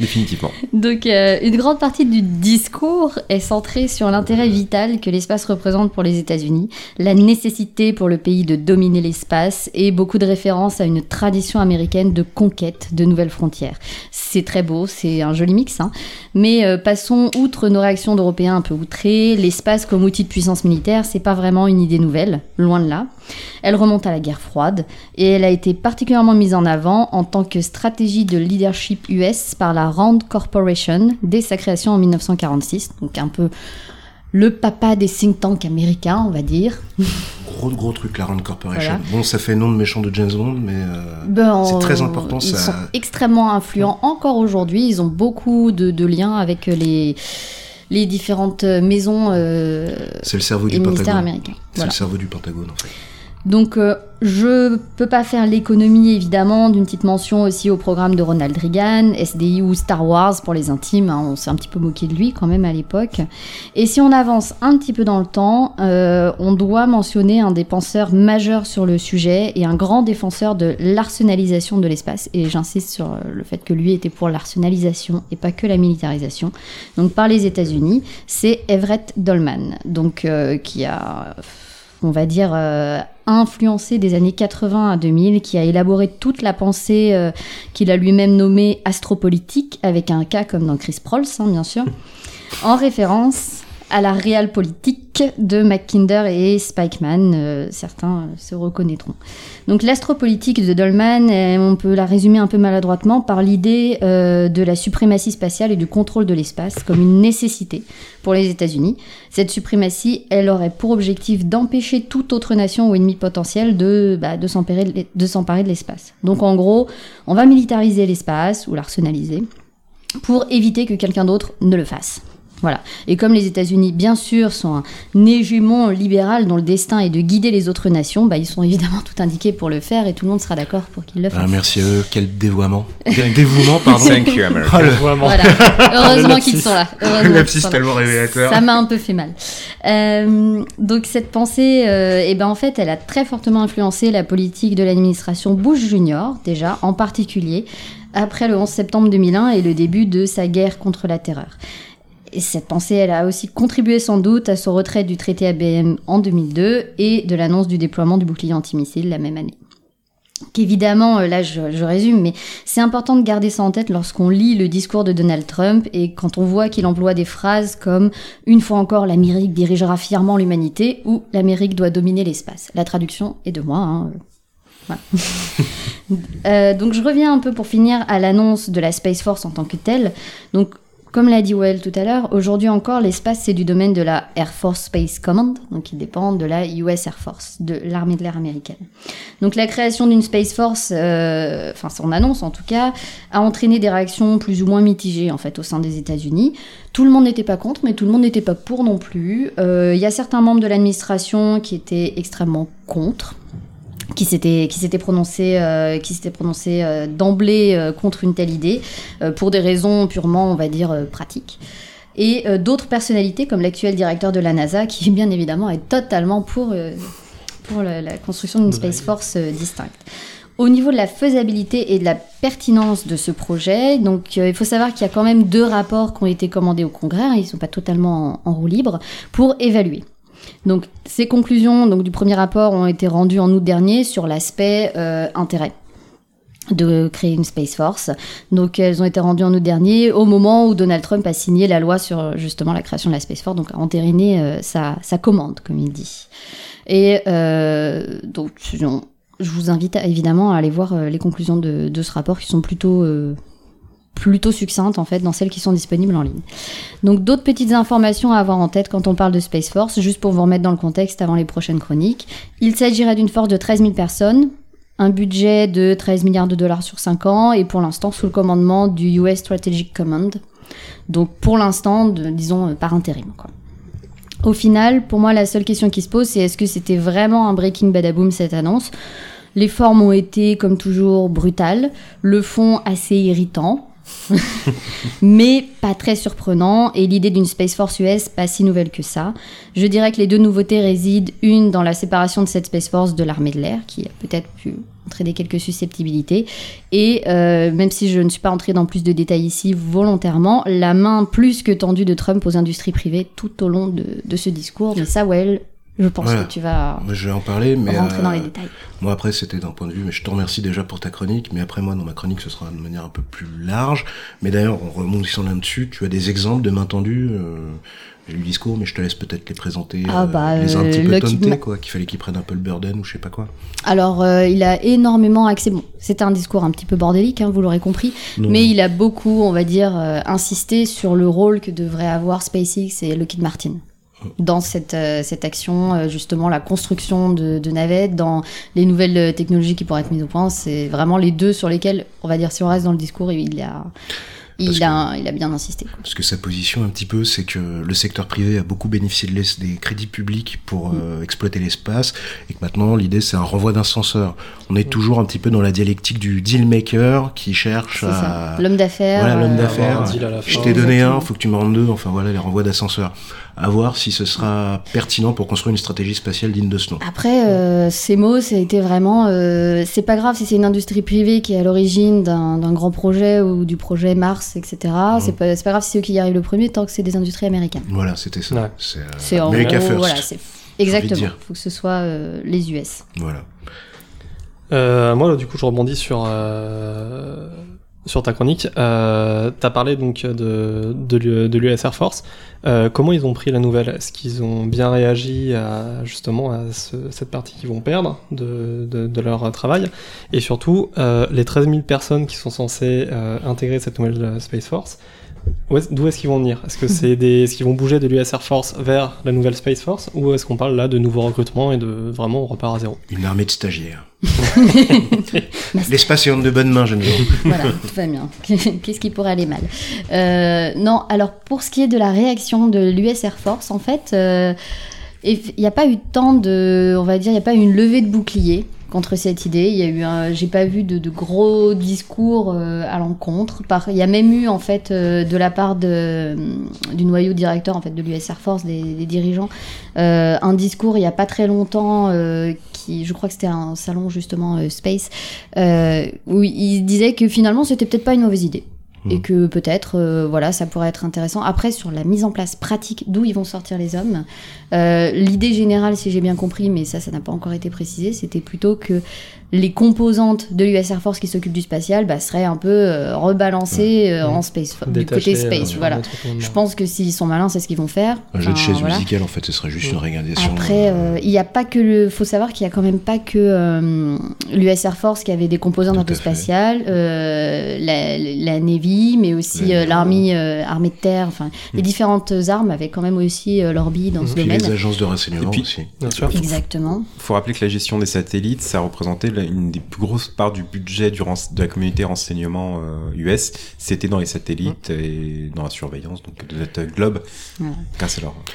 Définitivement. Donc, euh, une grande partie du discours est centrée sur l'intérêt vital que l'espace représente pour les États-Unis, la nécessité pour le pays de dominer l'espace et beaucoup de références à une tradition américaine de conquête de nouvelles frontières. C'est très beau, c'est un joli mix, hein. mais euh, passons outre nos réactions d'Européens un peu outrés. L'espace comme outil de puissance militaire, c'est pas vraiment une idée nouvelle, loin de là. Elle remonte à la guerre froide et elle a été particulièrement mise en avant en tant que stratégie de leadership US par la Rand Corporation dès sa création en 1946, donc un peu le papa des think tanks américains, on va dire. Gros gros truc la Rand Corporation. Bon, ça fait nom de méchant de James Bond, mais euh, Ben, c'est très important. Ils ça... sont extrêmement influents encore aujourd'hui. Ils ont beaucoup de, de liens avec les, les différentes maisons euh, C'est le cerveau du Pentagone. américains. C'est Voilà. le cerveau du Pentagone en fait. Donc, euh, je peux pas faire l'économie évidemment d'une petite mention aussi au programme de Ronald Reagan, SDI ou Star Wars pour les intimes. hein, on s'est un petit peu moqué de lui quand même à l'époque. Et si on avance un petit peu dans le temps, euh, on doit mentionner un des penseurs majeurs sur le sujet et un grand défenseur de l'arsenalisation de l'espace. Et j'insiste sur euh, le fait que lui était pour l'arsenalisation et pas que la militarisation. Donc par les États-Unis, c'est Everett Dolman, donc euh, qui a on va dire, euh, influencé des années 80 à 2000, qui a élaboré toute la pensée euh, qu'il a lui-même nommée astropolitique, avec un cas comme dans Chris Prolls, hein, bien sûr, en référence à la réelle politique de Mackinder et Spikeman. euh, certains euh, se reconnaîtront. Donc l'astropolitique de Dolman, euh, on peut la résumer un peu maladroitement par l'idée de la suprématie spatiale et du contrôle de l'espace comme une nécessité pour les États-Unis. Cette suprématie, elle aurait pour objectif d'empêcher toute autre nation ou ennemi potentiel de, bah, de s'emparer de l'espace. Donc en gros, on va militariser l'espace ou l'arsenaliser pour éviter que quelqu'un d'autre ne le fasse. Voilà. Et comme les États-Unis, bien sûr, sont un hégémon libéral dont le destin est de guider les autres nations, bah, ils sont évidemment tout indiqués pour le faire et tout le monde sera d'accord pour qu'ils le fassent. Ah, merci à eux, quel dévoiement. Quel dévouement, pardon. Thank you, America. Oh, le-. Voilà. Heureusement qu'ils sont là. Heureusement Le lapsus tellement révélateur. Ça m'a un peu fait mal. Euh, donc cette pensée, euh, eh ben en fait, elle a très fortement influencé la politique de l'administration Bush Junior, déjà, en particulier après le 11 septembre 2001 et le début de sa guerre contre la terreur. Et cette pensée, elle a aussi contribué sans doute à son retrait du traité ABM en 2002 et de l'annonce du déploiement du bouclier antimissile la même année. Qu'évidemment, euh, là je, résume, mais c'est important de garder ça en tête lorsqu'on lit le discours de Donald Trump et quand on voit qu'il emploie des phrases comme Une fois encore, l'Amérique dirigera fièrement l'humanité ou L'Amérique doit dominer l'espace. La traduction est de moi. Hein. Voilà. Euh, donc je reviens un peu pour finir à l'annonce de la Space Force en tant que telle. Donc comme l'a dit Well tout à l'heure, aujourd'hui encore, l'espace c'est du domaine de la Air Force Space Command, donc qui dépend de la US Air Force, de l'armée de l'air américaine. Donc la création d'une Space Force, euh, enfin son annonce en tout cas, a entraîné des réactions plus ou moins mitigées en fait au sein des États-Unis. Tout le monde n'était pas contre, mais tout le monde n'était pas pour non plus. Euh, Il y a certains membres de l'administration qui étaient extrêmement contre qui s'était qui s'était prononcé euh, qui s'était prononcé euh, d'emblée euh, contre une telle idée euh, pour des raisons purement on va dire euh, pratiques. Et euh, d'autres personnalités comme l'actuel directeur de la NASA qui bien évidemment est totalement pour euh, pour la, la construction d'une space force distincte. Au niveau de la faisabilité et de la pertinence de ce projet, donc euh, il faut savoir qu'il y a quand même deux rapports qui ont été commandés au Congrès, hein, ils ne sont pas totalement en, en roue libre, pour évaluer. Donc ces conclusions donc, du premier rapport ont été rendues en août dernier sur l'aspect euh, intérêt de créer une Space Force. Donc elles ont été rendues en août dernier au moment où Donald Trump a signé la loi sur justement la création de la Space Force, donc a entériné euh, sa, commande, comme il dit. Et euh, donc on- je vous invite évidemment à aller voir les conclusions de, ce rapport qui sont plutôt... plutôt succinctes en fait dans celles qui sont disponibles en ligne. Donc d'autres petites informations à avoir en tête quand on parle de Space Force, juste pour vous remettre dans le contexte avant les prochaines chroniques. Il s'agirait d'une force de 13 000 personnes, un budget de 13 milliards de dollars sur 5 ans et pour l'instant sous le commandement du US Strategic Command. Donc pour l'instant, disons euh, par intérim. Au final, pour moi, la seule question qui se pose, c'est est-ce que c'était vraiment un breaking badaboom cette annonce? Les formes ont été, comme toujours, brutales, le fond assez irritant, mais pas très surprenant, et l'idée d'une Space Force US pas si nouvelle que ça. Je dirais que les deux nouveautés résident, une dans la séparation de cette Space Force de l'armée de l'air, qui a peut-être pu entraîner quelques susceptibilités, et euh, même si je ne suis pas entrée dans plus de détails ici volontairement, la main plus que tendue de Trump aux industries privées tout au long de, de ce discours, mais ça, well, Je pense Voilà. que tu vas je vais en parler, mais rentrer dans euh, les détails. moi après c'était d'un point de vue, mais je te remercie déjà pour ta chronique, mais après moi dans ma chronique ce sera de manière un peu plus large. Mais d'ailleurs en rebondissant là-dessus, tu as des exemples de main tendue. euh, J'ai lu le discours, mais je te laisse peut-être les présenter. Ah, bah, les uns un euh, petit peu Ma- quoi, qu'il fallait qu'ils prennent un peu le burden ou je sais pas quoi. Alors, euh, il a énormément axé. Bon, c'était un discours un petit peu bordélique, hein, vous l'aurez compris, Non. mais il a beaucoup, on va dire, euh, insisté sur le rôle que devrait avoir SpaceX et Lockheed Martin dans cette, euh, cette action, euh, justement la construction de, de navettes, dans les nouvelles technologies qui pourraient être mises au point. C'est vraiment les deux sur lesquels, on va dire, si on reste dans le discours, il a, il a, il a bien insisté. Parce que sa position un petit peu, c'est que le secteur privé a beaucoup bénéficié de l'es- des crédits publics pour Mm. euh, exploiter l'espace, et que maintenant l'idée c'est un renvoi d'ascenseur. On est toujours un petit peu dans la dialectique du deal maker qui cherche à... L'homme d'affaires. Voilà, l'homme euh, d'affaires. Je t'ai donné Exactement. un, faut que tu me rendes deux. Enfin voilà, les renvois d'ascenseur. À voir si ce sera pertinent pour construire une stratégie spatiale digne de ce nom. Après, euh, ces mots, ça a été vraiment. euh, c'est pas grave si c'est une industrie privée qui est à l'origine d'un d'un grand projet ou du projet Mars, etc. C'est pas, c'est pas grave si c'est eux qui y arrivent le premier, tant que c'est des industries américaines. Voilà, c'était ça. Ouais. C'est euh, America First. voilà, exactement. dire. Faut que ce soit euh, les US. Voilà. Euh, moi, là, du coup, je rebondis sur, euh, sur ta chronique. Euh, tu as parlé donc de, de, l'U- de l'US Air Force. Euh, comment ils ont pris la nouvelle? Est-ce qu'ils ont bien réagi à, justement à ce- cette partie qu'ils vont perdre de, leur travail? Et surtout, euh, les 13 000 personnes qui sont censées intégrer cette nouvelle Space Force, d'où est-ce qu'ils vont venir? Est-ce que c'est des, est-ce qu'ils vont bouger de l'US Air Force vers la nouvelle Space Force Ou est-ce qu'on parle là de nouveaux recrutements et de vraiment on repart à zéro? Une armée de stagiaires. L'espace est entre de bonnes mains, jeunes gens. voilà, tout va bien. Qu'est-ce qui pourrait aller mal? Euh, Non, alors pour ce qui est de la réaction de l'US Air Force, en fait, euh, il n'y a pas eu tant de, on va dire, il n'y a pas eu une levée de bouclier contre cette idée. Il y a eu, un- j'ai pas vu de, de gros discours euh, à l'encontre. Il y a même eu en fait euh, de la part de, du noyau directeur en fait de l'US Air Force, des, des dirigeants, euh, un discours il y a pas très longtemps euh, qui, je crois que c'était un salon justement euh, Space, euh, où il disait que finalement c'était peut-être pas une mauvaise idée. Et Mhm. que peut-être, euh, voilà, ça pourrait être intéressant. Après, sur la mise en place pratique, d'où ils vont sortir les hommes, euh, l'idée générale, si j'ai bien compris, mais ça, ça n'a pas encore été précisé, c'était plutôt que les composantes de l'US Air Force qui s'occupent du spatial bah, seraient un peu euh, rebalancées euh, en space, du Détaché, côté space. euh, voilà. Je pense que s'ils sont malins, c'est ce qu'ils vont faire. Un jeu de chaise voilà. musicale, en fait, ce serait juste une régalisation. Après, il n'y a pas que le. Faut savoir qu'il y a quand même pas que euh, l'US Air Force qui avait des composantes Tout un peu spatiales, euh, la, la Navy, mais aussi euh, l'armée, euh, armée de terre. Enfin, les différentes armes avaient quand même aussi euh, leur bille dans ce Puis domaine. les agences de renseignement puis- aussi. Bien sûr. Exactement. faut rappeler que la gestion des satellites, ça représentait une des plus grosses parts du budget du de la communauté renseignement euh, US. C'était dans les satellites et dans la surveillance donc de notre globe,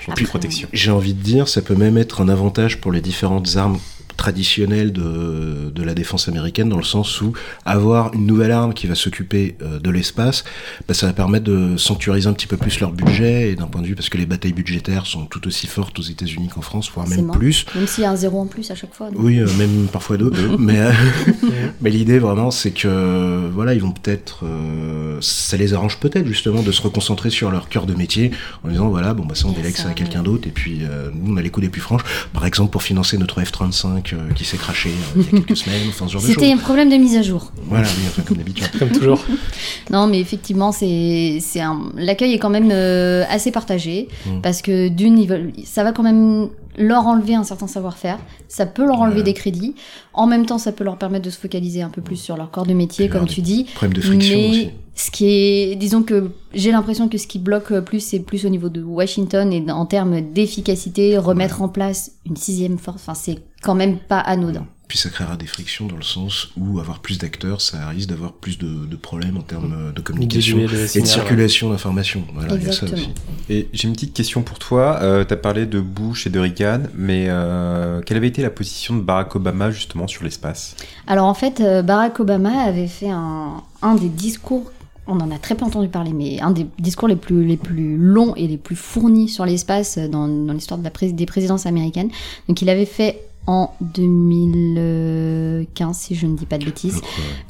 leur protection. J'ai envie de dire, ça peut même être un avantage pour les différentes armes traditionnelles de, de la défense américaine, dans le sens où avoir une nouvelle arme qui va s'occuper euh, de l'espace, bah, ça va permettre de sanctuariser un petit peu plus leur budget, et d'un point de vue, parce que les batailles budgétaires sont tout aussi fortes aux États-Unis qu'en France, voire même plus. Même s'il y a un zéro en plus à chaque fois. donc. Oui, euh, même parfois deux. mais euh, mais l'idée vraiment, c'est que voilà, ils vont peut-être, euh, ça les arrange peut-être justement de se reconcentrer sur leur cœur de métier en disant voilà, bon bah ça on délègue ça ça, à quelqu'un d'autre et puis euh, nous on a les coups les plus franches. Par exemple pour financer notre F35 euh, qui s'est craché euh, il y a quelques semaines, enfin ce genre de C'était un problème de mise à jour. Voilà, oui, enfin comme d'habitude. Comme toujours. Non, mais effectivement, c'est, c'est un... l'accueil est quand même euh, assez partagé Mm. parce que d'une, ils veulent... ça va quand même leur enlever un certain savoir-faire. Ça peut leur enlever Ouais. des crédits. En même temps, ça peut leur permettre de se focaliser un peu plus sur leur corps de métier, comme tu dis. Problème de friction mais aussi. ce qui est, disons que j'ai l'impression que ce qui bloque plus, c'est plus au niveau de Washington et en termes d'efficacité, remettre en place une sixième force. Enfin, c'est quand même pas anodin. Puis ça créera des frictions dans le sens où avoir plus d'acteurs, ça risque d'avoir plus de, de problèmes en termes euh, de communication et de circulation d'informations. Voilà, il y a ça Exactement. aussi. Et j'ai une petite question pour toi. Euh, tu as parlé de Bush et de Reagan, mais euh, quelle avait été la position de Barack Obama justement sur l'espace? Alors en fait, euh, Barack Obama avait fait un, un des discours, on en a très peu entendu parler, mais un des discours les plus, les plus longs et les plus fournis sur l'espace dans, dans l'histoire de la pré- des présidences américaines. Donc il avait fait en 2015, si je ne dis pas de bêtises.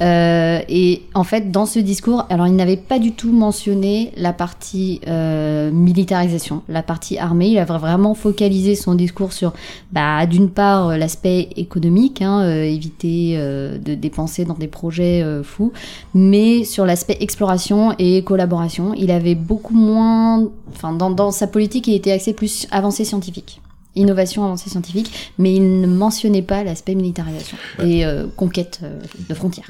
Euh, et en fait, dans ce discours, alors il n'avait pas du tout mentionné la partie euh, militarisation, la partie armée. Il avait vraiment focalisé son discours sur, bah, d'une part, l'aspect économique, hein, éviter de dépenser dans des projets fous, mais sur l'aspect exploration et collaboration, il avait beaucoup moins, enfin, dans, dans sa politique, il était axé plus avancée scientifique innovation avancée scientifique, mais il ne mentionnait pas l'aspect militarisation et euh, conquête euh, de frontières.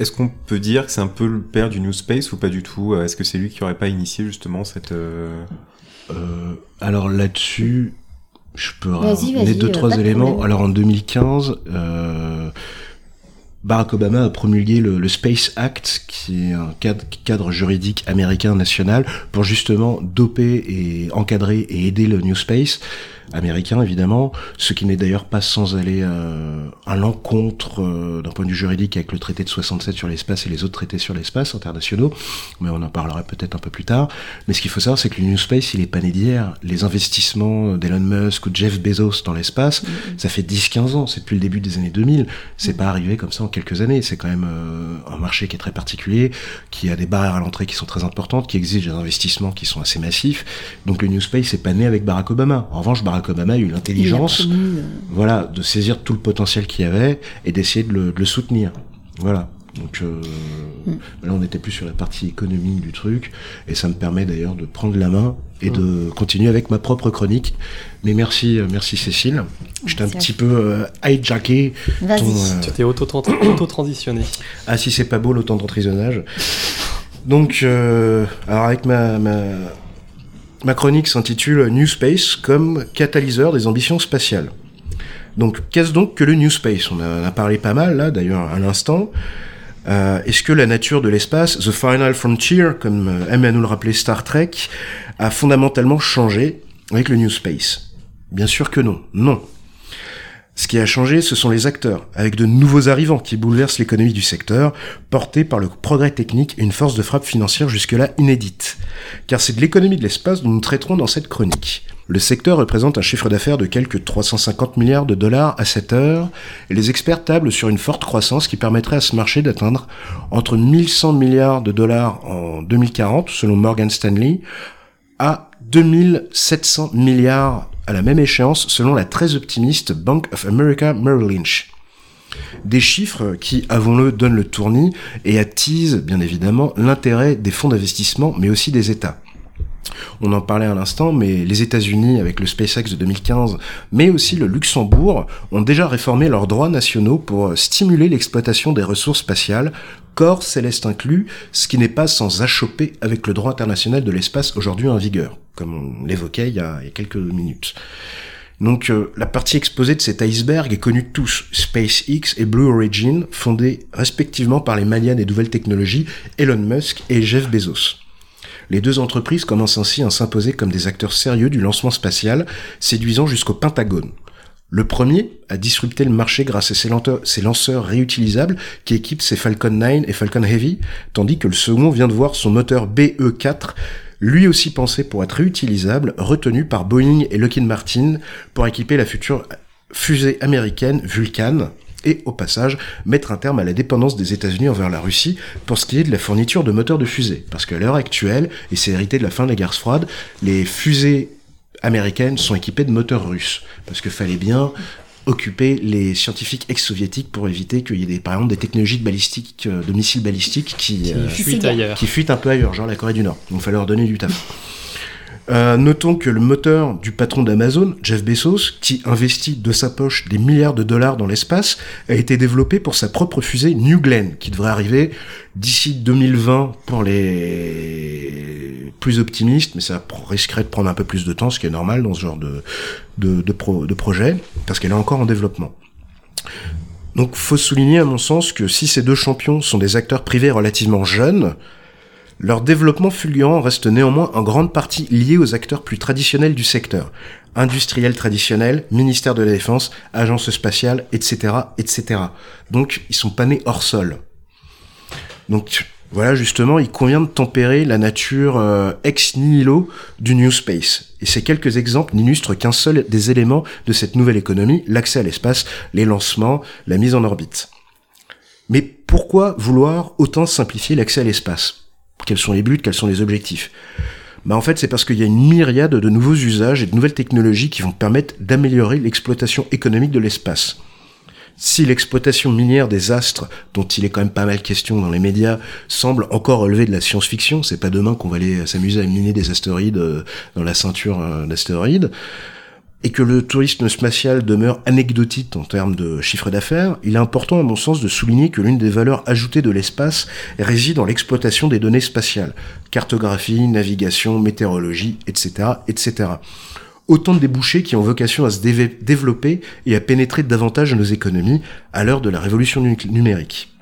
Est-ce qu'on peut dire que c'est un peu le père du New Space ou pas du tout Est-ce que c'est lui qui aurait pas initié justement cette... Euh, alors là-dessus, je peux ramener deux, trois éléments. Alors en 2015... Barack Obama a promulgué le, Space Act, qui est un cadre, cadre, juridique américain national, pour justement doper et encadrer et aider le New Space américain évidemment, ce qui n'est d'ailleurs pas sans aller euh, à l'encontre euh, d'un point de vue juridique avec le traité de 67 sur l'espace et les autres traités sur l'espace internationaux, mais on en parlera peut-être un peu plus tard. Mais ce qu'il faut savoir, c'est que le New Space, il est pas né d'hier. Les investissements d'Elon Musk ou de Jeff Bezos dans l'espace, ça fait 10-15 ans, c'est depuis le début des années 2000. C'est mm-hmm. pas arrivé comme ça en quelques années. C'est quand même euh, un marché qui est très particulier, qui a des barrières à l'entrée qui sont très importantes, qui exige des investissements qui sont assez massifs. Donc le New Space, c'est pas né avec Barack Obama. En revanche, Barack Obama a eu l'intelligence, euh, voilà, de saisir tout le potentiel qu'il y avait et d'essayer de, le, soutenir. Voilà. Donc euh, mm. là, on n'était plus sur la partie économique du truc, et ça me permet d'ailleurs de prendre la main et de mm. continuer avec ma propre chronique. Mais merci, euh, merci Cécile. J'étais un petit peu euh, hijacké. tu t'es auto-transitionné. ah si c'est pas beau l'autant d'entrisonnage. Donc, alors avec ma, ma Ma chronique s'intitule New Space comme catalyseur des ambitions spatiales. Donc, qu'est-ce donc que le New Space? On en a parlé pas mal là, d'ailleurs, à l'instant. Euh, Est-ce que la nature de l'espace, The Final Frontier, comme euh, aime à nous le rappeler Star Trek, a fondamentalement changé avec le New Space? Bien sûr que non. Non. Ce qui a changé, ce sont les acteurs, avec de nouveaux arrivants qui bouleversent l'économie du secteur, portés par le progrès technique et une force de frappe financière jusque-là inédite. Car c'est de l'économie de l'espace dont nous traiterons dans cette chronique. Le secteur représente un chiffre d'affaires de quelques 350 milliards de dollars à cette heure, et les experts tablent sur une forte croissance qui permettrait à ce marché d'atteindre entre 1100 milliards de dollars en 2040, selon Morgan Stanley, à 2700 milliards à la même échéance selon la très optimiste Bank of America Merrill Lynch. Des chiffres qui, avons-le, donnent le tournis et attisent, bien évidemment, l'intérêt des fonds d'investissement, mais aussi des États. On en parlait à l'instant, mais les États-Unis, avec le SpaceX de 2015, mais aussi le Luxembourg, ont déjà réformé leurs droits nationaux pour stimuler l'exploitation des ressources spatiales, corps céleste inclus, ce qui n'est pas sans achoper avec le droit international de l'espace aujourd'hui en vigueur, comme on l'évoquait il, y a quelques minutes. Donc euh, la partie exposée de cet iceberg est connue de tous, SpaceX et Blue Origin, fondés respectivement par les manias des nouvelles technologies Elon Musk et Jeff Bezos. Les deux entreprises commencent ainsi à s'imposer comme des acteurs sérieux du lancement spatial, séduisant jusqu'au Pentagone. Le premier a disrupté le marché grâce à ses, lanceurs réutilisables qui équipent ses Falcon 9 et Falcon Heavy, tandis que le second vient de voir son moteur BE4 lui aussi pensé pour être réutilisable, retenu par Boeing et Lockheed Martin pour équiper la future fusée américaine Vulcan, et au passage mettre un terme à la dépendance des États-Unis envers la Russie pour ce qui est de la fourniture de moteurs de fusées. Parce qu'à l'heure actuelle, et c'est hérité de la fin de la guerre froide, les fusées américaines sont équipées de moteurs russes. Parce qu'il fallait bien occuper les scientifiques ex-soviétiques pour éviter qu'il y ait des, par exemple des technologies de balistique, euh, de missiles balistiques qui, qui, euh, fuitent ailleurs. qui fuitent un peu ailleurs, genre la Corée du Nord. Donc il fallait leur donner du taf. Euh, notons que le moteur du patron d'Amazon, Jeff Bezos, qui investit de sa poche des milliards de dollars dans l'espace, a été développé pour sa propre fusée New Glenn, qui devrait arriver d'ici 2020 pour les plus optimistes, mais ça risquerait de prendre un peu plus de temps, ce qui est normal dans ce genre de, de, de projet, parce qu'elle est encore en développement. Donc faut souligner à mon sens que si ces deux champions sont des acteurs privés relativement jeunes, leur développement fulgurant reste néanmoins en grande partie lié aux acteurs plus traditionnels du secteur. Industriels traditionnels, ministère de la Défense, agence spatiale, etc., etc. Donc, ils sont pas nés hors sol. Donc, voilà, justement, il convient de tempérer la nature euh, ex nihilo du New Space. Et ces quelques exemples n'illustrent qu'un seul des éléments de cette nouvelle économie, l'accès à l'espace, les lancements, la mise en orbite. Mais pourquoi vouloir autant simplifier l'accès à l'espace? Quels sont les buts Quels sont les objectifs bah en fait, c'est parce qu'il y a une myriade de nouveaux usages et de nouvelles technologies qui vont permettre d'améliorer l'exploitation économique de l'espace. Si l'exploitation minière des astres, dont il est quand même pas mal question dans les médias, semble encore relever de la science-fiction, c'est pas demain qu'on va aller s'amuser à miner des astéroïdes euh, dans la ceinture euh, d'astéroïdes, et que le tourisme spatial demeure anecdotique en termes de chiffre d'affaires, il est important à mon sens de souligner que l'une des valeurs ajoutées de l'espace réside dans l'exploitation des données spatiales, cartographie, navigation, météorologie, etc., etc. Autant de débouchés qui ont vocation à se développer et à pénétrer davantage nos économies à l'heure de la révolution numérique.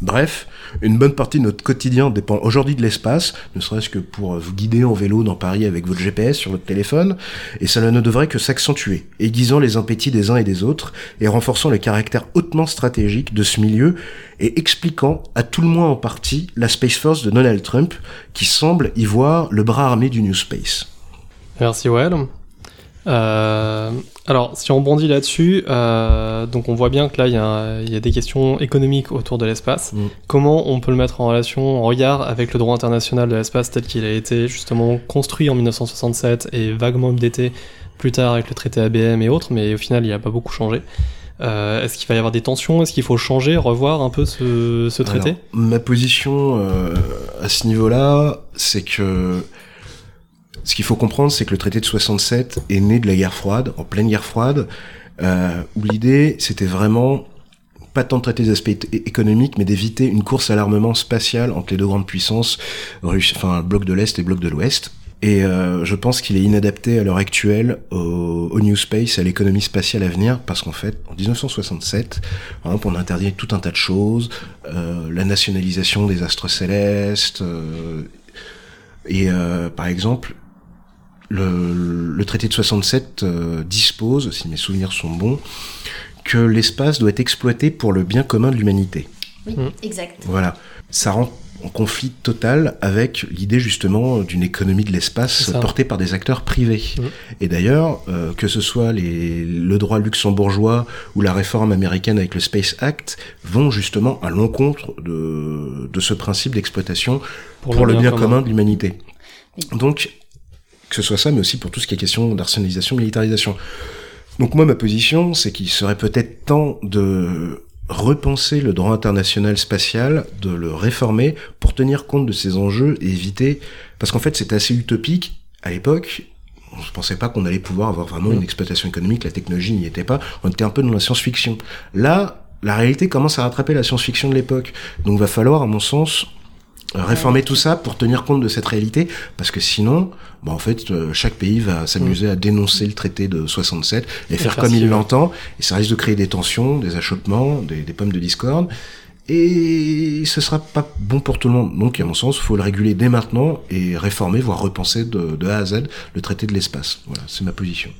Bref, une bonne partie de notre quotidien dépend aujourd'hui de l'espace, ne serait-ce que pour vous guider en vélo dans Paris avec votre GPS sur votre téléphone, et cela ne devrait que s'accentuer, aiguisant les impétits des uns et des autres, et renforçant le caractère hautement stratégique de ce milieu, et expliquant, à tout le moins en partie, la Space Force de Donald Trump, qui semble y voir le bras armé du New Space. Merci Well. Euh, alors, si on bondit là-dessus, euh, donc on voit bien que là, il y, a des questions économiques autour de l'espace. Mm. Comment on peut le mettre en relation, en regard avec le droit international de l'espace tel qu'il a été justement construit en 1967 et vaguement updaté plus tard avec le traité ABM et autres, mais au final, il n'a pas beaucoup changé. Euh, Est-ce qu'il va y avoir des tensions? Est-ce qu'il faut changer, revoir un peu ce, ce traité? Ma position euh, à ce niveau-là, c'est que ce qu'il faut comprendre, c'est que le traité de 67 est né de la guerre froide, en pleine guerre froide, euh, où l'idée, c'était vraiment pas tant de traiter des aspects économiques, mais d'éviter une course à l'armement spatial entre les deux grandes puissances, enfin bloc de l'Est et bloc de l'Ouest. Et euh, je pense qu'il est inadapté à l'heure actuelle au, au, New Space, à l'économie spatiale à venir, parce qu'en fait, en 1967, par exemple, on a interdit tout un tas de choses, euh, la nationalisation des astres célestes, euh, et euh, par exemple, le, traité de 67 euh, dispose, si mes souvenirs sont bons, que l'espace doit être exploité pour le bien commun de l'humanité. Oui, mm. exact. Voilà. Ça rentre en conflit total avec l'idée justement d'une économie de l'espace portée par des acteurs privés. Mm. Et d'ailleurs, euh, que ce soit les, le droit luxembourgeois ou la réforme américaine avec le Space Act, vont justement à l'encontre de, de ce principe d'exploitation pour, le bien, commun, de l'humanité. Donc, que ce soit ça, mais aussi pour tout ce qui est question d'arsenalisation, militarisation. Donc moi, ma position, c'est qu'il serait peut-être temps de repenser le droit international spatial, de le réformer pour tenir compte de ces enjeux et éviter... Parce qu'en fait, c'était assez utopique à l'époque. On ne pensait pas qu'on allait pouvoir avoir vraiment une exploitation économique, la technologie n'y était pas. On était un peu dans la science-fiction. Là, la réalité commence à rattraper la science-fiction de l'époque. Donc va falloir, à mon sens, réformer tout ça pour tenir compte de cette réalité, parce que sinon, bah en fait, euh, chaque pays va s'amuser à dénoncer le traité de 67 et, faire comme il l'entend, et ça risque de créer des tensions, des achoppements, des, des pommes de discorde, et ce sera pas bon pour tout le monde. Donc, à mon sens, il faut le réguler dès maintenant et réformer, voire repenser de, de A à Z le traité de l'espace. Voilà, c'est ma position.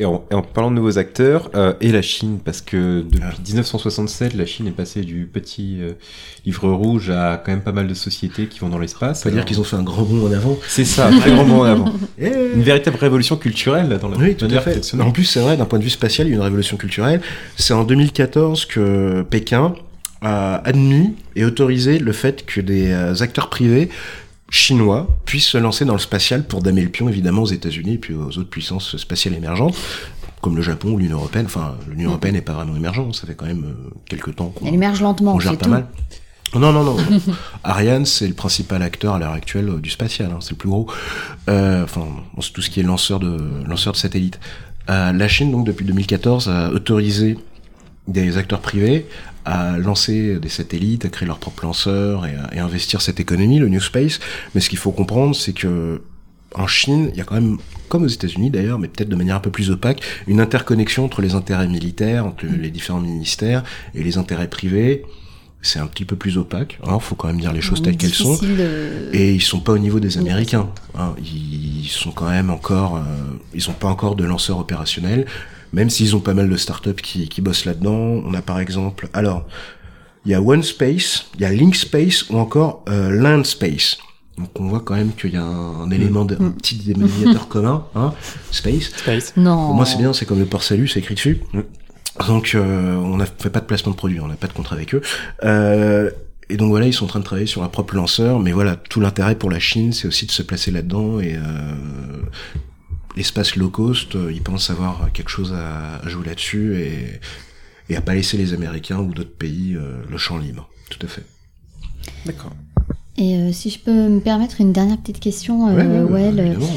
Et en, parlant de nouveaux acteurs, euh, et la Chine, parce que depuis 1967, ah. la Chine est passée du petit euh, livre rouge à quand même pas mal de sociétés qui vont dans l'espace. On peut dire qu'ils ont fait un grand bond en avant. C'est ça, un très grand bond en avant. Une véritable révolution culturelle dans la Oui, tout à fait. En plus, c'est vrai, d'un point de vue spatial, il y a une révolution culturelle. C'est en 2014 que Pékin a admis et autorisé le fait que des euh, acteurs privés chinois puissent se lancer dans le spatial pour damer le pion évidemment aux États-Unis et puis aux autres puissances spatiales émergentes comme le Japon ou l'Union européenne. Enfin, l'Union mm. européenne n'est pas vraiment émergente, ça fait quand même euh, quelques temps qu'on Elle émerge lentement, gère pas mal. Non, non, non. Ariane, c'est le principal acteur à l'heure actuelle euh, du spatial, hein, c'est le plus gros. Euh, enfin, c'est tout ce qui est lanceur de lanceur de satellites. Euh, la Chine, donc, depuis 2014, a autorisé des acteurs privés à lancer des satellites, à créer leurs propres lanceurs et à, investir cette économie, le New Space. Mais ce qu'il faut comprendre, c'est que en Chine, il y a quand même, comme aux États-Unis d'ailleurs, mais peut-être de manière un peu plus opaque, une interconnexion entre les intérêts militaires, entre les différents ministères et les intérêts privés. C'est un petit peu plus opaque. Il hein, faut quand même dire les choses telles qu'elles sont. Et ils sont pas au niveau des Américains. Hein. Ils sont quand même encore, euh, ils ont pas encore de lanceurs opérationnels même s'ils ont pas mal de startups qui, qui bossent là-dedans. On a par exemple, alors, il y a OneSpace, il y a LinkSpace ou encore euh, LandSpace. Donc on voit quand même qu'il y a un, un élément, de, un petit dénominateur commun, hein, space. Space. Non. Pour moi, c'est bien, c'est comme le port salut, c'est écrit dessus. Donc, euh, on n'a fait pas de placement de produit, on n'a pas de contrat avec eux. Euh, et donc voilà, ils sont en train de travailler sur un propre lanceur, mais voilà, tout l'intérêt pour la Chine, c'est aussi de se placer là-dedans et euh, l'espace low cost, euh, ils pensent avoir quelque chose à, à jouer là-dessus et, et à pas laisser les Américains ou d'autres pays euh, le champ libre. Tout à fait. D'accord. Et euh, si je peux me permettre une dernière petite question, euh, Ouais, ouais, ouais, Well, évidemment, ouais.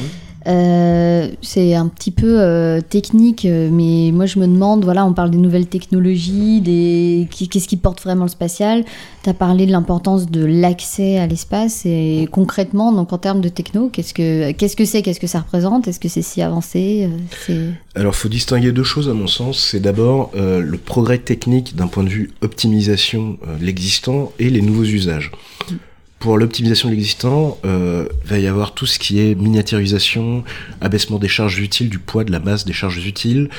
Euh, c'est un petit peu euh, technique, euh, mais moi je me demande, voilà, on parle des nouvelles technologies, des qu'est-ce qui porte vraiment le spatial? Tu as parlé de l'importance de l'accès à l'espace et concrètement, donc en termes de techno, qu'est-ce que qu'est-ce que c'est, qu'est-ce que ça représente, est-ce que c'est si avancé. Alors, faut distinguer deux choses à mon sens. C'est d'abord le progrès technique d'un point de vue optimisation de l'existant et les nouveaux usages. Pour l'optimisation de l'existant, euh, va y avoir tout ce qui est miniaturisation, abaissement des charges utiles, du poids de la masse des charges utiles,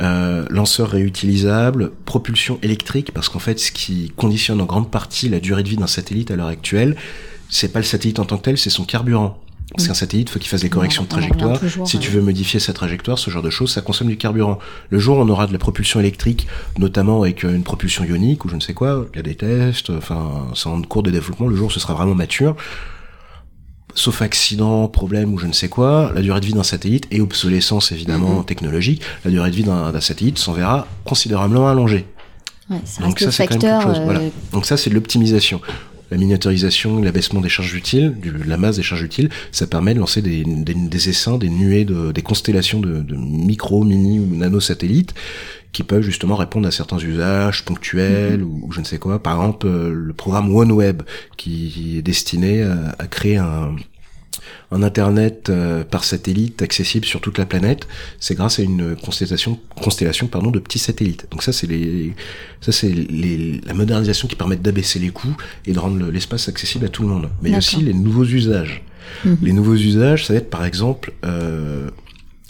euh, lanceurs réutilisables, propulsion électrique, parce qu'en fait, ce qui conditionne en grande partie la durée de vie d'un satellite à l'heure actuelle, c'est pas le satellite en tant que tel, c'est son carburant. Parce qu'un satellite, faut qu'il fasse des corrections de trajectoire. toujours, Si euh, tu veux modifier sa trajectoire, ce genre de choses, ça consomme du carburant. Le jour où on aura de la propulsion électrique, notamment avec euh, une propulsion ionique ou je ne sais quoi, il y a des tests, enfin, c'est en cours de développement, le jour où ce sera vraiment mature, sauf accident, problème ou je ne sais quoi, la durée de vie d'un satellite et obsolescence évidemment Mhm. technologique, la durée de vie d'un satellite s'en verra considérablement allongée. Ouais, ça Donc ça, c'est quand même facteur. chose, voilà. euh, Donc ça, c'est de l'optimisation. La miniaturisation, l'abaissement des charges utiles, du- de la masse des charges utiles, ça permet de lancer des, des, des essaims, des nuées, de, des constellations de, de micro, mini ou nano-satellites qui peuvent justement répondre à certains usages ponctuels ou, ou je ne sais quoi. Par exemple, euh, le programme OneWeb qui est destiné à, à créer un, un internet euh, par satellite accessible sur toute la planète, c'est grâce à une constellation, constellation pardon, de petits satellites. Donc ça, c'est les, ça c'est les, la modernisation qui permet d'abaisser les coûts et de rendre le- l'espace accessible à tout le monde. Mais il y a aussi les nouveaux usages. Mhm. Les nouveaux usages, ça va être par exemple euh,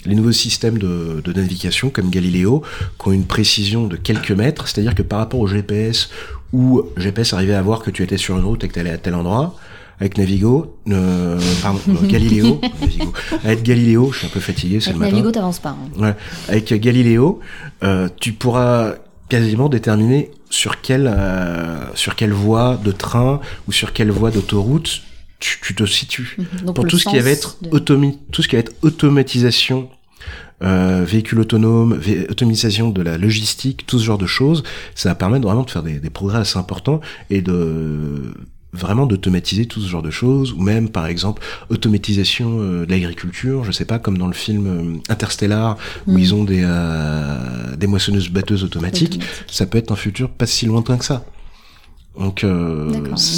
les nouveaux systèmes de, de navigation comme Galileo, qui ont une précision de quelques mètres, c'est-à-dire que par rapport au GPS, où GPS arrivait à voir que tu étais sur une route et que tu allais à tel endroit, avec Navigo, euh, pardon, euh, Galileo, Navigo, avec Galileo, je suis un peu fatigué, c'est le matin. Navigo, t'avances pas. hein. Ouais. Avec Galileo, euh, tu pourras quasiment déterminer sur quelle euh, sur quelle voie de train ou sur quelle voie d'autoroute tu, tu te situes. Mhm. Donc Pour tout ce qui va être de- automi- tout ce qui va être automatisation, euh, véhicule autonome, vé- automatisation de la logistique, tout ce genre de choses, ça va permettre vraiment de faire des, des progrès assez importants et de vraiment d'automatiser tout ce genre de choses ou même par exemple automatisation euh, de l'agriculture je sais pas comme dans le film euh, Interstellar où Mm. ils ont des euh, des moissonneuses batteuses automatiques Automatique. ça peut être un futur pas si lointain que ça donc euh,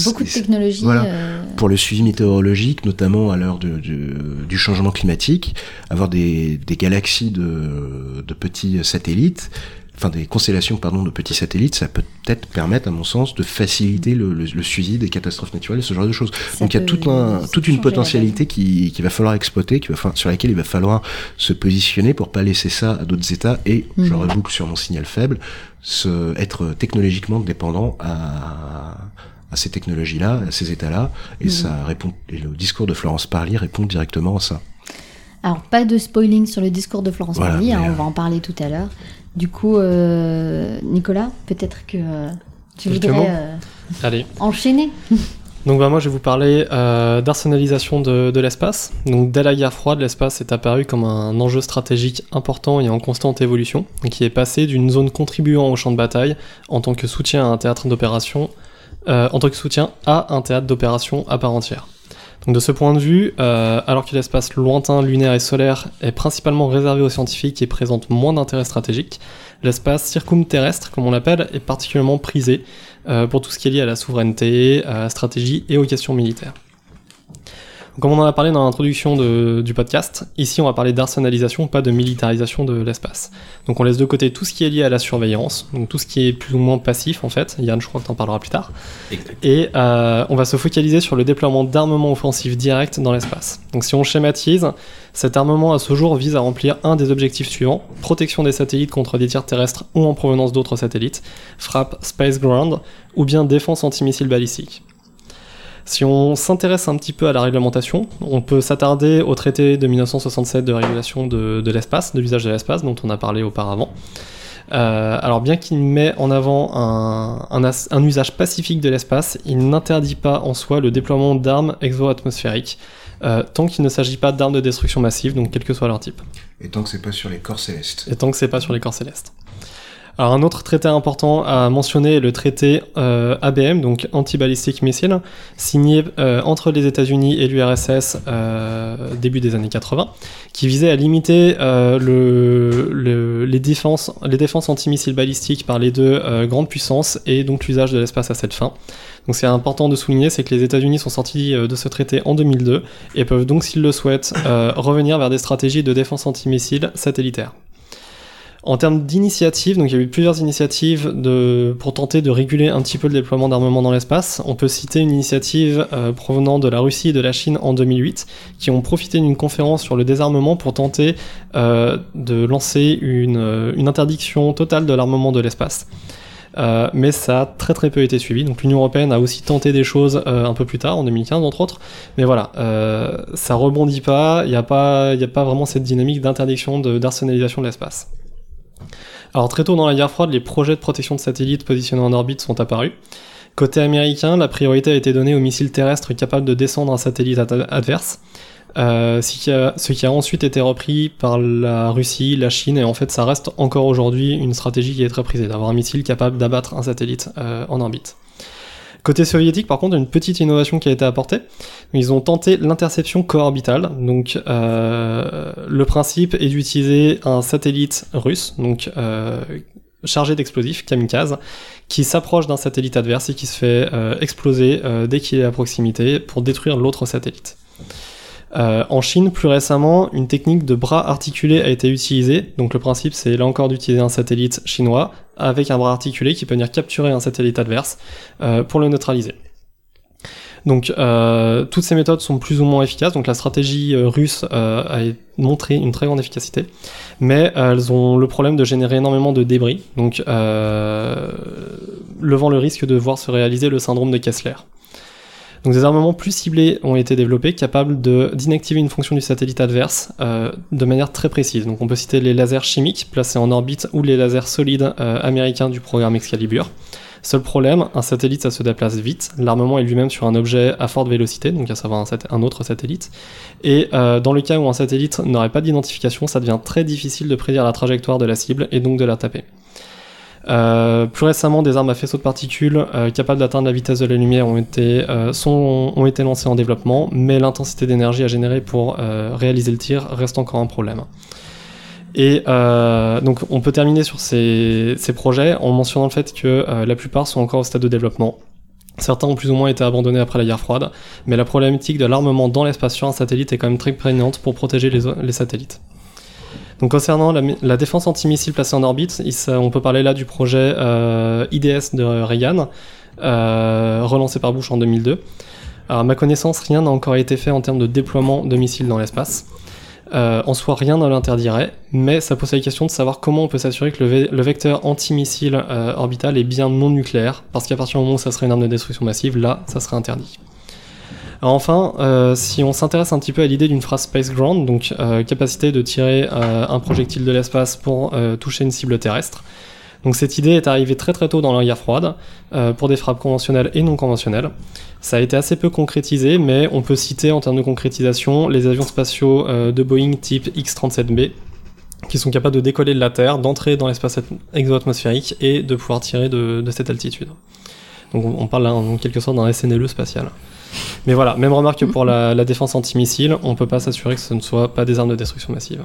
Beaucoup de technologies. voilà. euh, pour le suivi météorologique, notamment à l'heure de- du changement climatique, avoir des, des galaxies de, de petits satellites, enfin des constellations pardon de petits satellites, ça peut peut-être permettre, à mon sens, de faciliter le, le- le suivi des catastrophes naturelles, ce genre de choses. ça Donc il y a un, toute une potentialité qui, qui va falloir exploiter, qui va, sur laquelle il va falloir se positionner pour pas laisser ça à d'autres États et, je Mhm. reboucle sur mon signal faible, se, être technologiquement dépendant à, à ces technologies-là, à ces États-là, et Mhm. ça répond, et le discours de Florence Parly répond directement à ça. Alors, pas de spoiling sur le discours de Florence Voilà, Parly, hein, on euh, va en parler tout à l'heure. Du coup, euh, Nicolas, peut-être que euh, tu Quelques voudrais euh, Allez. enchaîner. Donc bah, moi je vais vous parler euh, d'arsenalisation de, de l'espace. Donc dès la guerre froide, l'espace est apparu comme un enjeu stratégique important et en constante évolution, qui est passé d'une zone contribuant au champ de bataille en tant que soutien à un théâtre d'opération, euh, en tant que soutien à un théâtre d'opération à part entière. Donc de ce point de vue, euh, alors que l'espace lointain, lunaire et solaire est principalement réservé aux scientifiques et présente moins d'intérêt stratégique, l'espace circumterrestre, comme on l'appelle, est particulièrement prisé euh, pour tout ce qui est lié à la souveraineté, à la stratégie et aux questions militaires. Comme on en a parlé dans l'introduction du podcast, ici on va parler d'arsenalisation, pas de militarisation de l'espace. Donc on laisse de côté tout ce qui est lié à la surveillance, donc tout ce qui est plus ou moins passif en fait. Yann, je crois que t'en parleras plus tard. Et euh, on va se focaliser sur le déploiement d'armements offensifs directs dans l'espace. Donc si on schématise, cet armement à ce jour vise à remplir un des objectifs suivants protection des satellites contre des tirs terrestres ou en provenance d'autres satellites, frappe Space Ground ou bien défense antimissile balistique. Si on s'intéresse un petit peu à la réglementation, on peut s'attarder au traité de 1967 de régulation de, l'espace, de l'usage de l'espace, dont on a parlé auparavant. Euh, alors bien qu'il met en avant un, un, un usage pacifique de l'espace, il n'interdit pas en soi le déploiement d'armes exo-atmosphériques, euh, tant qu'il ne s'agit pas d'armes de destruction massive, donc quel que soit leur type. Et tant que c'est pas sur les corps célestes. Et tant que c'est pas sur les corps célestes. Alors un autre traité important à mentionner est le traité euh, ABM, donc Anti-Ballistic Missile, signé euh, entre les États-Unis et l'URSS euh, début des années 80, qui visait à limiter euh, le, le, les défenses, les défenses antimissiles balistiques par les deux euh, grandes puissances et donc l'usage de l'espace à cette fin. Donc c'est important de souligner, c'est que les États-Unis sont sortis euh, de ce traité en 2002 et peuvent donc, s'ils le souhaitent, revenir vers des stratégies de défense antimissiles satellitaires. En termes d'initiatives, donc il y a eu plusieurs initiatives de, pour tenter de réguler un petit peu le déploiement d'armement dans l'espace. On peut citer une initiative euh, provenant de la Russie et de la Chine en 2008, qui ont profité d'une conférence sur le désarmement pour tenter euh, de lancer une, euh, une, interdiction totale de l'armement de l'espace. Euh, mais ça a très très peu été suivi. Donc l'Union européenne a aussi tenté des choses euh, un peu plus tard, en 2015 entre autres. Mais voilà, euh, ça rebondit pas. Il n'y a pas, a pas vraiment cette dynamique d'interdiction, d'arsenalisation de l'espace. Alors très tôt dans la guerre froide, les projets de protection de satellites positionnés en orbite sont apparus. Côté américain, la priorité a été donnée aux missiles terrestres capables de descendre un satellite adverse, euh, ce, qui a, ensuite été repris par la Russie, la Chine, et en fait ça reste encore aujourd'hui une stratégie qui est très prisée, d'avoir un missile capable d'abattre un satellite euh, en orbite. Côté soviétique, par contre, une petite innovation qui a été apportée. Ils ont tenté l'interception co-orbitale. Donc, euh, le principe est d'utiliser un satellite russe, donc euh, chargé d'explosifs, kamikaze, qui s'approche d'un satellite adverse et qui se fait euh, exploser dès qu'il est à proximité pour détruire l'autre satellite. Euh, en Chine, plus récemment, une technique de bras articulé a été utilisée. Donc le principe, c'est là encore d'utiliser un satellite chinois avec un bras articulé qui peut venir capturer un satellite adverse euh, pour le neutraliser. Donc euh, toutes ces méthodes sont plus ou moins efficaces. Donc la stratégie euh, russe euh, a montré une très grande efficacité, mais elles ont le problème de générer énormément de débris, donc euh, levant le risque de voir se réaliser le syndrome de Kessler. Donc des armements plus ciblés ont été développés, capables d'inactiver une fonction du satellite adverse euh, de manière très précise. Donc on peut citer les lasers chimiques placés en orbite ou les lasers solides euh, américains du programme Excalibur. Seul problème, un satellite ça se déplace vite, l'armement est lui-même sur un objet à forte vélocité, donc à savoir un, autre satellite, et euh, dans le cas où un satellite n'aurait pas d'identification, ça devient très difficile de prédire la trajectoire de la cible et donc de la taper. Euh, plus récemment, des armes à faisceau de particules euh, capables d'atteindre la vitesse de la lumière ont été, euh, sont, ont été lancées en développement, mais l'intensité d'énergie à générer pour euh, réaliser le tir reste encore un problème. Et euh, donc on peut terminer sur ces, ces, projets en mentionnant le fait que la plupart sont encore au stade de développement. Certains ont plus ou moins été abandonnés après la guerre froide, mais la problématique de l'armement dans l'espace sur un satellite est quand même très prégnante pour protéger les, les satellites. Donc concernant la, défense antimissile placée en orbite, on peut parler là du projet euh, IDS de Reagan, euh, relancé par Bush en 2002. Alors à ma connaissance, rien n'a encore été fait en termes de déploiement de missiles dans l'espace. Euh, en soi, rien ne l'interdirait, mais ça pose la question de savoir comment on peut s'assurer que le, le vecteur antimissile orbital est bien non nucléaire, parce qu'à partir du moment où ça serait une arme de destruction massive, là, ça serait interdit. Enfin, euh, si on s'intéresse un petit peu à l'idée d'une phrase Space Ground, donc euh, capacité de tirer euh, un projectile de l'espace pour toucher une cible terrestre, donc cette idée est arrivée très très tôt dans la guerre froide, pour des frappes conventionnelles et non conventionnelles. Ça a été assez peu concrétisé, mais on peut citer en termes de concrétisation les avions spatiaux de Boeing type X-37B, qui sont capables de décoller de la Terre, d'entrer dans l'espace exo-atmosphérique et de pouvoir tirer de, de cette altitude. Donc on parle là en quelque sorte d'un SNLE spatial. Mais voilà, même remarque pour la, la défense antimissile, on peut pas s'assurer que ce ne soit pas des armes de destruction massive.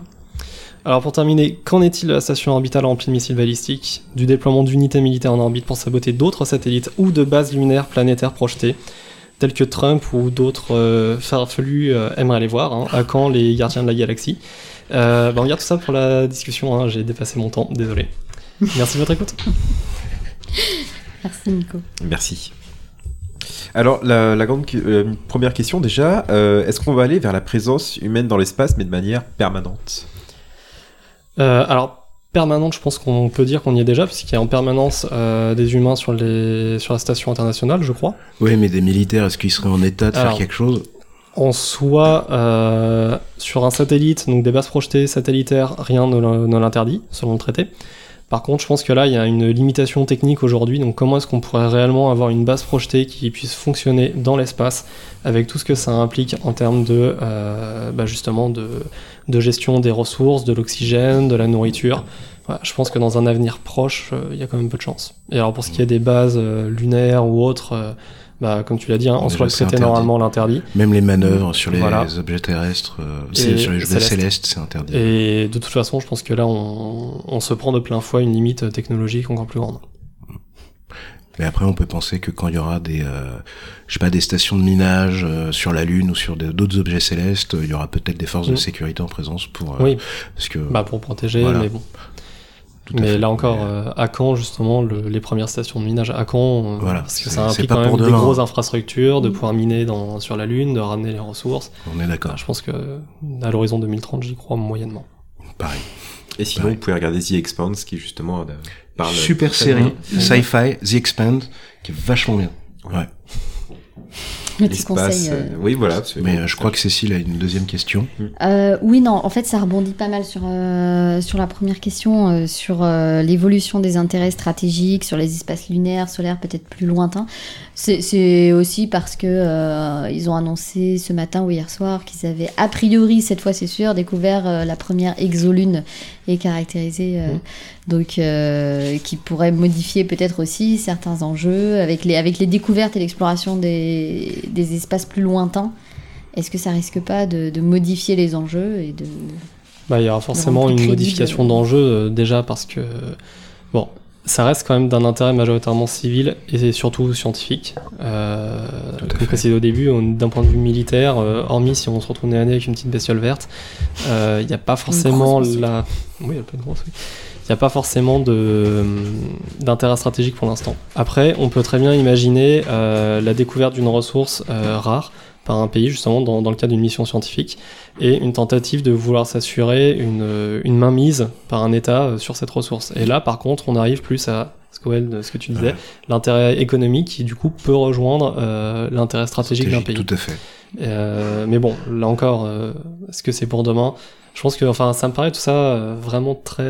Alors pour terminer, qu'en est-il de la station orbitale remplie de missiles balistiques, du déploiement d'unités militaires en orbite pour saboter d'autres satellites ou de bases lunaires planétaires projetées, telles que Trump ou d'autres euh, farfelus euh, aimeraient les voir, hein, à quand les gardiens de la galaxie? Euh, bah On regarde tout ça pour la discussion, hein, j'ai dépassé mon temps, désolé. Merci de votre écoute. Merci Nico. Merci. Alors, la, la grande euh, première question déjà, euh, est-ce qu'on va aller vers la présence humaine dans l'espace, mais de manière permanente? Euh, Alors, permanente, je pense qu'on peut dire qu'on y est déjà, puisqu'il y a en permanence euh, des humains sur, les, sur la station internationale, je crois. Oui, mais des militaires, est-ce qu'ils seraient en état de faire quelque chose? En soi, euh, sur un satellite, donc des bases projetées satellitaires, rien ne l'interdit, selon le traité. Par contre, je pense que là, il y a une limitation technique aujourd'hui. Donc, comment est-ce qu'on pourrait réellement avoir une base projetée qui puisse fonctionner dans l'espace avec tout ce que ça implique en termes de, euh, bah, justement, de, gestion des ressources, de l'oxygène, de la nourriture. Je pense que dans un avenir proche, euh, il y a quand même peu de chance. Et alors, pour ce qui est des bases euh, lunaires ou autres, bah, comme tu l'as dit, hein, en soi, interdit. normalement l'interdit. Même les manœuvres sur les Voilà. objets terrestres, euh, sur les objets célestes. c'est interdit. Et de toute façon, je pense que là, on, on se prend de plein fouet une limite technologique encore plus grande. Mais après, on peut penser que quand il y aura des, euh, je sais pas, des stations de minage euh, sur la Lune ou sur d'autres objets célestes, il y aura peut-être des forces de Mm. sécurité en présence pour, euh, Oui, parce que bah pour protéger, voilà. mais bon. Tout Mais fait. là encore, Mais, euh, à quand justement le- les premières stations de minage À quand euh, Voilà, Parce que ça implique quand même des demain. grosses infrastructures, de Mm. pouvoir miner dans, sur la Lune, de ramener les ressources. on est d'accord. Bah, je pense que à l'horizon 2030, j'y crois moyennement. Pareil. Et sinon, Pareil. vous pouvez regarder The Expanse, qui justement euh, parle. Super série, sci-fi, The Expand, qui est vachement bien. Ouais. Petit L'espace, conseil. euh, euh, Oui, voilà. Mais euh, je crois que Cécile a une deuxième question. Euh, oui, non, en fait, ça rebondit pas mal sur, euh, sur la première question, euh, sur euh, l'évolution des intérêts stratégiques, sur les espaces lunaires, solaires, peut-être plus lointains. C'est aussi parce que euh, ils ont annoncé ce matin ou hier soir qu'ils avaient, a priori, cette fois c'est sûr, découvert euh, la première exolune et caractérisée, euh, donc euh, qui pourrait modifier peut-être aussi certains enjeux avec les, avec les découvertes et l'exploration des, des espaces plus lointains. Est-ce que ça risque pas de, de modifier les enjeux et de Bah, il y aura forcément une modification euh, déjà parce que ça reste quand même d'un intérêt majoritairement civil et surtout scientifique. Euh, comme précisé au début, d'un point de vue militaire, euh, hormis si on se retrouve nez à nez avec une petite bestiole verte, euh, il n'y a pas forcément la, oui, elle peut être grosse, oui. Il n'y a pas forcément de d'intérêt stratégique pour l'instant. Après, on peut très bien imaginer euh, la découverte d'une ressource euh, rare par un pays justement dans, dans le cadre d'une mission scientifique et une tentative de vouloir s'assurer une, euh, une mainmise par un État euh, sur cette ressource. Et là, par contre, on arrive plus à ce que, Well, ce que tu disais, Ouais. l'intérêt économique qui du coup peut rejoindre euh, l'intérêt stratégique d'un pays. Tout à fait. Euh, mais bon, là encore, euh, est-ce que c'est pour demain? Je pense que, enfin, ça me paraît tout ça vraiment très.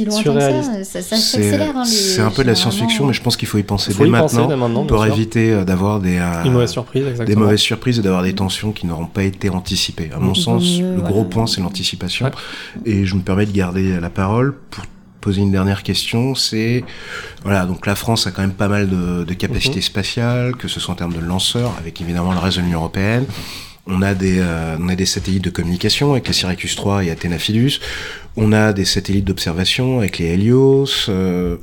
Si loin que ça, ça, s'accélère. hein, c'est un peu de la science-fiction, mais je pense qu'il faut y penser faut dès y maintenant dès maintenant, pour éviter euh, d'avoir des, euh, des mauvaises surprises et d'avoir des tensions qui n'auront pas été anticipées. À mon sens, mieux, le gros voilà. point, c'est l'anticipation. Ouais. Et je me permets de garder la parole pour poser une dernière question. C'est voilà, donc la France a quand même pas mal de, de capacités Mhm. spatiales, que ce soit en termes de lanceurs, avec évidemment le reste de l'Union européenne. On a des euh, on a des satellites de communication avec les Syracuse 3 et Athena Philus. On a des satellites d'observation avec les Helios. Euh,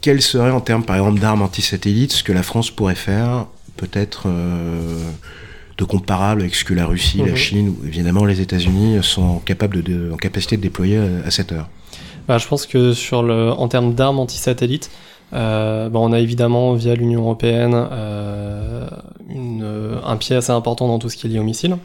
quel serait en termes par exemple d'armes anti-satellites ce que la France pourrait faire peut-être euh, de comparable avec ce que la Russie, la Mhm. Chine ou évidemment les États-Unis sont capables de, de- en capacité de déployer à, à cette heure? Bah, je pense que sur le, en termes d'armes anti-satellites, euh, bah, on a évidemment via l'Union européenne euh, une, euh, un pied assez important dans tout ce qui est lié aux missiles.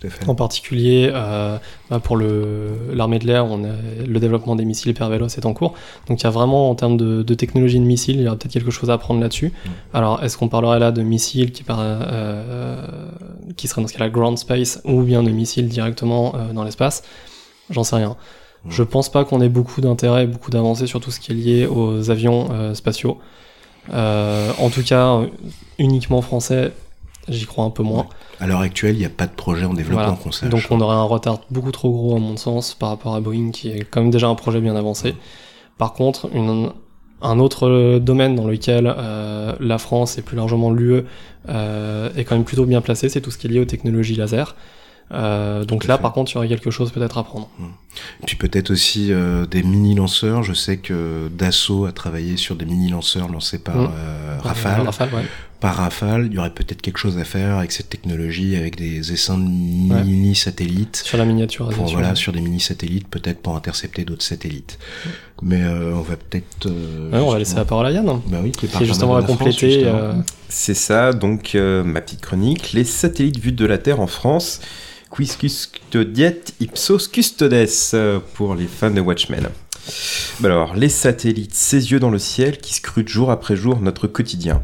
Tout à fait. En particulier, euh, bah, pour l'armée de l'air, le développement des missiles hypervélos est en cours. Donc il y a vraiment, en termes de, de technologie de missiles, il y aura peut-être quelque chose à apprendre là-dessus. Alors, est-ce qu'on parlerait là de missiles qui, qui seraient dans ce cas-là ground space ou bien de missiles directement dans l'espace? J'en sais rien. Je pense pas qu'on ait beaucoup d'intérêt, beaucoup d'avancées sur tout ce qui est lié aux avions euh, spatiaux. Euh, en tout cas, euh, uniquement français, j'y crois un peu moins. À l'heure actuelle, il n'y a pas de projet en développement Voilà. qu'on sache. Donc on aurait un retard beaucoup trop gros à mon sens par rapport à Boeing qui est quand même déjà un projet bien avancé. Par contre, une- un autre domaine dans lequel euh, la France et plus largement l'UE euh, est quand même plutôt bien placé, c'est tout ce qui est lié aux technologies laser. Euh, donc là, fait. par contre, il y aurait quelque chose peut-être à prendre. Puis peut-être aussi euh, des mini-lanceurs. Je sais que Dassault a travaillé sur des mini-lanceurs lancés par Mm. euh, Rafale. Rafale, ouais. Par Rafale, il y aurait peut-être quelque chose à faire avec cette technologie, avec des essaims de mini-satellites. Sur la miniaturisation. Pour, voilà, sur des mini-satellites, peut-être pour intercepter d'autres satellites. Mais euh, on va peut-être... euh, Ouais, on va laisser la parole à Yann, Bah oui, qui est qui justement à compléter. euh, C'est ça, donc euh, ma petite chronique. Les satellites vus de la Terre en France. Quis custodiet ipsos custodes euh, pour les fans de Watchmen. Bah alors, les satellites, ces yeux dans le ciel qui scrutent jour après jour notre quotidien.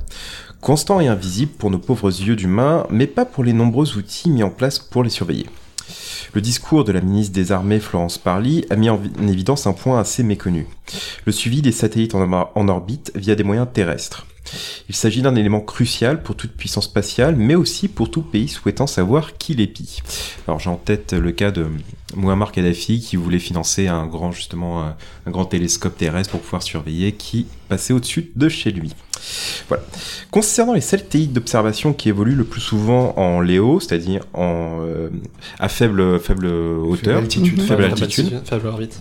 Constant et invisible pour nos pauvres yeux d'humains, mais pas pour les nombreux outils mis en place pour les surveiller. Le discours de la ministre des Armées Florence Parly a mis en évidence un point assez méconnu. Le suivi des satellites en orbite via des moyens terrestres. Il s'agit d'un élément crucial pour toute puissance spatiale, mais aussi pour tout pays souhaitant savoir qui l'épie. Alors j'ai en tête le cas de Muammar Kadhafi qui voulait financer un grand justement un, grand télescope terrestre pour pouvoir surveiller qui passait au-dessus de chez lui. Voilà. Concernant les satellites d'observation qui évoluent le plus souvent en Léo, c'est-à-dire en euh, à faible faible hauteur, altitude, faible altitude, faible orbite.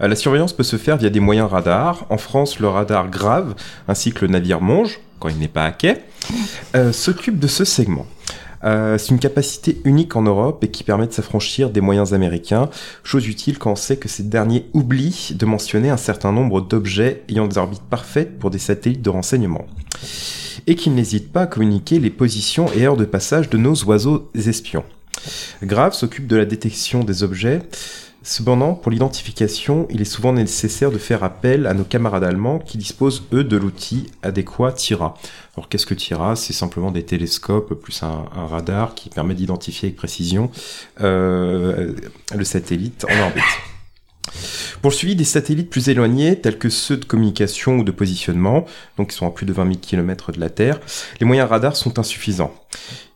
Euh, la surveillance peut se faire via des moyens radars. En France, le radar Grave, ainsi que le navire Monge, quand il n'est pas à quai, euh, s'occupe de ce segment. Euh, c'est une capacité unique en Europe et qui permet de s'affranchir des moyens américains, chose utile quand on sait que ces derniers oublient de mentionner un certain nombre d'objets ayant des orbites parfaites pour des satellites de renseignement. Et qu'ils n'hésitent pas à communiquer les positions et heures de passage de nos oiseaux espions. Grave s'occupe de la détection des objets, Cependant, pour l'identification, il est souvent nécessaire de faire appel à nos camarades allemands qui disposent, eux, de l'outil adéquat TIRA. Alors qu'est-ce que TIRA? C'est simplement des télescopes plus un, radar qui permet d'identifier avec précision euh, le satellite en orbite. Pour le suivi des satellites plus éloignés, tels que ceux de communication ou de positionnement, donc qui sont à plus de 20 000 km de la Terre, les moyens radars sont insuffisants.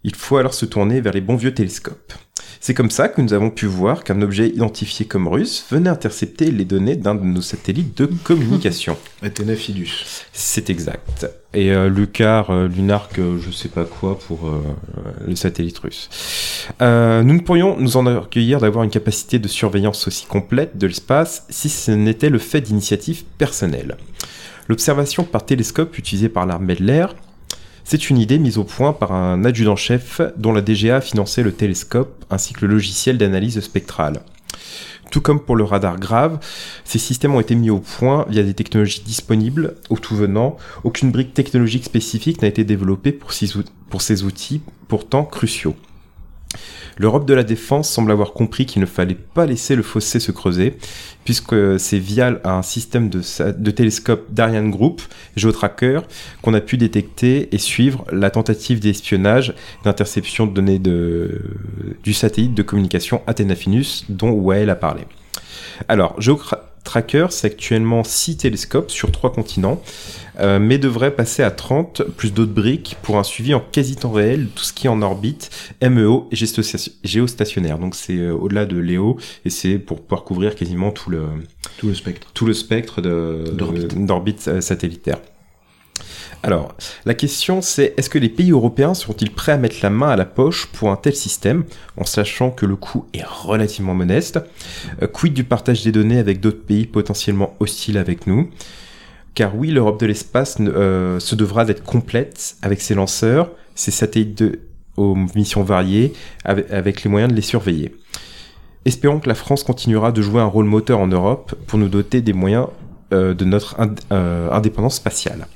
Il faut alors se tourner vers les bons vieux télescopes. C'est comme ça que nous avons pu voir qu'un objet identifié comme russe venait intercepter les données d'un de nos satellites de communication. Athéna Fidus. C'est exact. Et euh, Lucar, euh, Lunark, euh, je sais pas quoi pour euh, le satellite russe. nous ne pourrions nous en accueillir d'avoir une capacité de surveillance aussi complète de l'espace si ce n'était le fait d'initiatives personnelles. L'observation par télescope utilisée par l'armée de l'air c'est une idée mise au point par un adjudant-chef dont la DGA a financé le télescope ainsi que le logiciel d'analyse spectrale. Tout comme pour le radar grave, ces systèmes ont été mis au point via des technologies disponibles au tout venant. Aucune brique technologique spécifique n'a été développée pour ces outils pourtant cruciaux. L'Europe de la défense semble avoir compris qu'il ne fallait pas laisser le fossé se creuser, puisque c'est via un système de, de télescope d'Ariane Group, GeoTracker, qu'on a pu détecter et suivre la tentative d'espionnage d'interception de données du satellite de communication Athéna-Finus dont Wael a parlé. Alors, GeoTracker, c'est actuellement 6 télescopes sur 3 continents, euh, mais devrait passer à 30 plus d'autres briques pour un suivi en quasi temps réel de tout ce qui est en orbite, MEO et géostationnaire. Donc c'est euh, au-delà de Léo et c'est pour pouvoir couvrir quasiment tout le tout le spectre tout le spectre d'orbite euh, satellitaire. Alors, la question c'est est-ce que les pays européens seront-ils prêts à mettre la main à la poche pour un tel système, en sachant que le coût est relativement modeste? Quid du partage des données avec d'autres pays potentiellement hostiles avec nous? Car oui, l'Europe de l'espace euh, se devra d'être complète avec ses lanceurs, ses satellites aux missions variées, avec, les moyens de les surveiller. Espérons que la France continuera de jouer un rôle moteur en Europe pour nous doter des moyens euh, de notre euh, indépendance spatiale.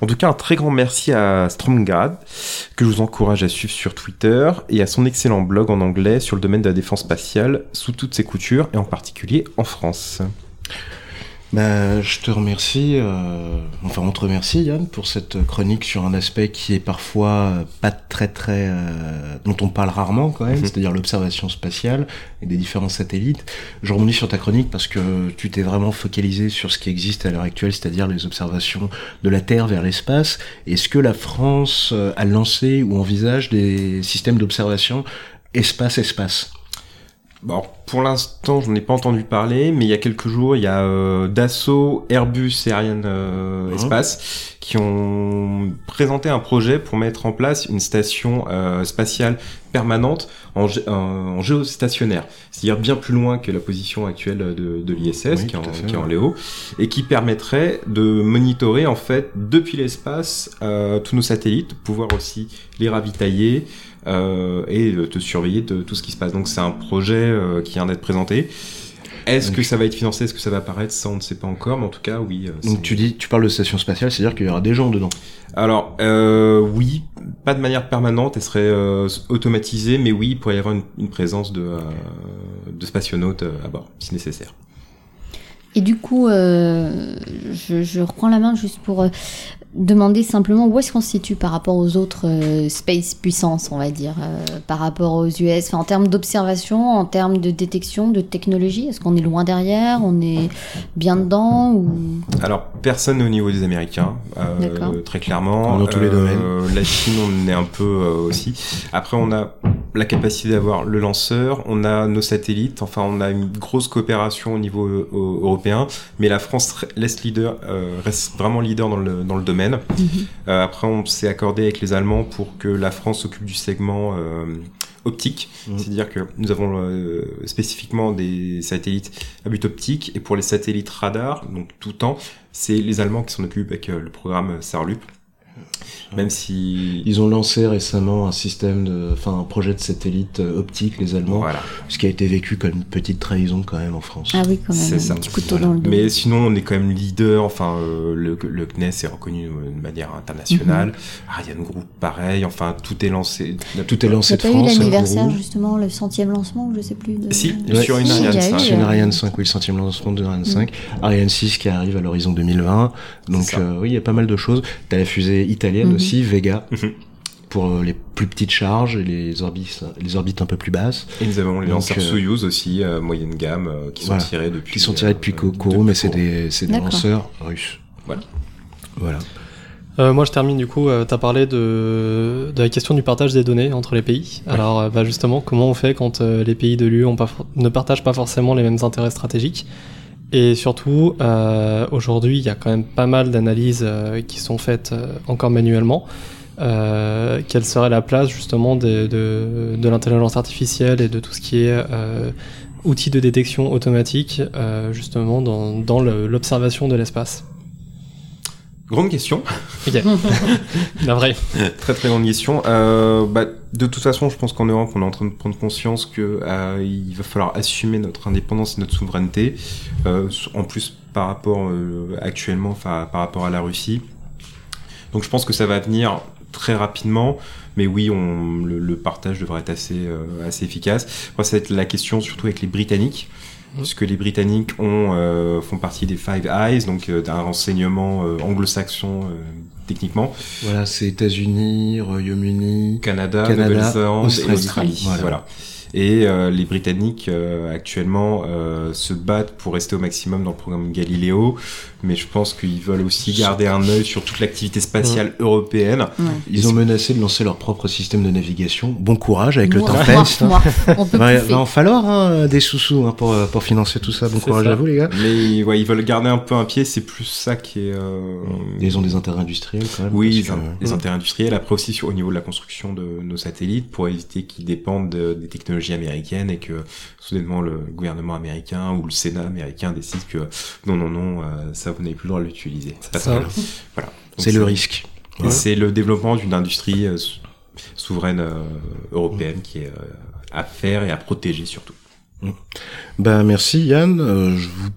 En tout cas, un très grand merci à Stromgrad, que je vous encourage à suivre sur Twitter, et à son excellent blog en anglais sur le domaine de la défense spatiale, sous toutes ses coutures, et en particulier en France. Bah, je te remercie, euh, enfin on te remercie Yann pour cette chronique sur un aspect qui est parfois pas très très, euh, dont on parle rarement quand même, mhm. c'est-à-dire l'observation spatiale et des différents satellites. Je rebondis sur ta chronique parce que tu t'es vraiment focalisé sur ce qui existe à l'heure actuelle, c'est-à-dire les observations de la Terre vers l'espace. Est-ce que la France euh, a lancé ou envisage des systèmes d'observation espace-espace? Bon, pour l'instant, je n'en ai pas entendu parler, mais il y a quelques jours, il y a euh, Dassault, Airbus et Ariane euh, Espace qui ont présenté un projet pour mettre en place une station euh, spatiale permanente en, en géostationnaire, c'est-à-dire bien plus loin que la position actuelle de, de l'ISS, qui, qui, est en Léo, et qui permettrait de monitorer en fait depuis l'espace tous nos satellites, pouvoir aussi les ravitailler, euh, et te surveiller de tout ce qui se passe. Donc c'est un projet euh, qui vient d'être présenté. Est-ce que ça va être financé? Est-ce que ça va apparaître? Ça, on ne sait pas encore, mais en tout cas, oui. euh, Donc tu dis, tu parles de station spatiale, c'est-à-dire qu'il y aura des gens dedans. Alors, euh, oui, pas de manière permanente, elle serait euh, automatisée, mais oui, il pourrait y avoir une, une présence de, euh, de spationautes euh, à bord, si nécessaire. Et du coup, euh, je, je reprends la main juste pour euh, demander simplement où est-ce qu'on se situe par rapport aux autres euh, space puissances, on va dire, euh, par rapport aux US, enfin, en termes d'observation, en termes de détection, de technologie. Est-ce qu'on est loin derrière On est bien dedans ou... Alors, personne n'est au niveau des Américains, euh, très clairement. Dans tous les domaines. La Chine, on est un peu euh, aussi. Après, on a la capacité d'avoir le lanceur, on a nos satellites, enfin, on a une grosse coopération au niveau euh, au- européen, mais la France re- reste leader, euh, reste vraiment leader dans le, dans le domaine. Euh, après, on s'est accordé avec les Allemands pour que la France s'occupe du segment euh, optique, Mhm. c'est-à-dire que nous avons euh, spécifiquement des satellites à but optique, et pour les satellites radar, donc tout temps, c'est les Allemands qui s'en occupent avec le programme Sarlup. Même si... Ils ont lancé récemment un système de, enfin un projet de satellite euh, optique, les Allemands, Voilà. ce qui a été vécu comme une petite trahison quand même en France. Ah oui, quand même, C'est un ça. petit couteau Voilà. dans le dos. Mais sinon, on est quand même leader. Enfin, euh, le, le CNES est reconnu euh, de manière internationale. Mhm. Ariane Group, pareil. Enfin, tout est lancé. Tout est lancé de pas eu France. l'anniversaire, justement, le centième lancement, je sais plus. De... Si, Ouais. sur une Si, Ariane il y a eu, 5. C'est une Ariane 5, oui, le centième lancement de Ariane 5. Ariane 6 qui arrive à l'horizon 2020. Donc euh, oui, il y a pas mal de choses. T'as la fusée italienne Mhm. aussi, Vega, Mhm. pour euh, les plus petites charges et les orbites, les orbites un peu plus basses, Et nous avons les lanceurs euh, Soyuz aussi, euh, moyenne gamme, euh, qui sont Voilà. tirés depuis. qui sont tirés depuis euh, Kourou, mais c'est des, c'est des lanceurs russes. Voilà. Voilà. Euh, moi, je termine du coup. tu as parlé de, de la question du partage des données entre les pays. Alors, euh, bah, justement, comment on fait quand euh, les pays de l'UE ne partagent pas forcément les mêmes intérêts stratégiques? Et surtout, euh, aujourd'hui, il y a quand même pas mal d'analyses euh, qui sont faites euh, encore manuellement. Euh, quelle serait la place justement de, de, de l'intelligence artificielle et de tout ce qui est euh, outils de détection automatique euh, justement dans, dans le- l'observation de l'espace? Grande question. Ok. La vraie. très très grande question. Euh, bah, de toute façon, je pense qu'en Europe, on est en train de prendre conscience que euh, il va falloir assumer notre indépendance et notre souveraineté. Euh, en plus, par rapport euh, actuellement, enfin par rapport à la Russie. Donc, je pense que ça va venir très rapidement. Mais oui, on, le, le partage devrait être assez euh, assez efficace. Après, ça va être la question surtout avec les Britanniques. Mhm. Puisque les Britanniques ont, euh, font partie des Five Eyes, donc euh, d'un renseignement euh, anglo-saxon techniquement. Voilà, c'est États-Unis, Royaume-Uni. Canada, Canada, Nouvelle-Zélande Australie. et Australie. Voilà. Voilà. Et euh, les Britanniques euh, actuellement euh, se battent pour rester au maximum dans le programme Galileo, mais je pense qu'ils veulent aussi garder un œil sur toute l'activité spatiale européenne. Ouais. Ils ont menacé de lancer leur propre système de navigation. Bon courage avec le Tempest. hein. morph, morph. On peut en falloir hein, des sous-sous hein, pour, pour financer tout ça. Bon courage ça. à vous les gars. Mais ouais, ils veulent garder un peu un pied, c'est plus ça qui est. euh, Ils ont des intérêts industriels quand même. Oui, que- les intérêts industriels. Après aussi sur, au niveau de la construction de nos satellites, pour éviter qu'ils dépendent de- des technologies américaines et que soudainement le gouvernement américain ou le Sénat américain décide que non, non, non, euh, ça vous n'avez plus le droit de l'utiliser. Voilà. C'est le risque. Et c'est le développement d'une industrie euh, sou- souveraine euh, européenne qui est à faire et à protéger surtout. Ben merci Yann. Euh, je vous...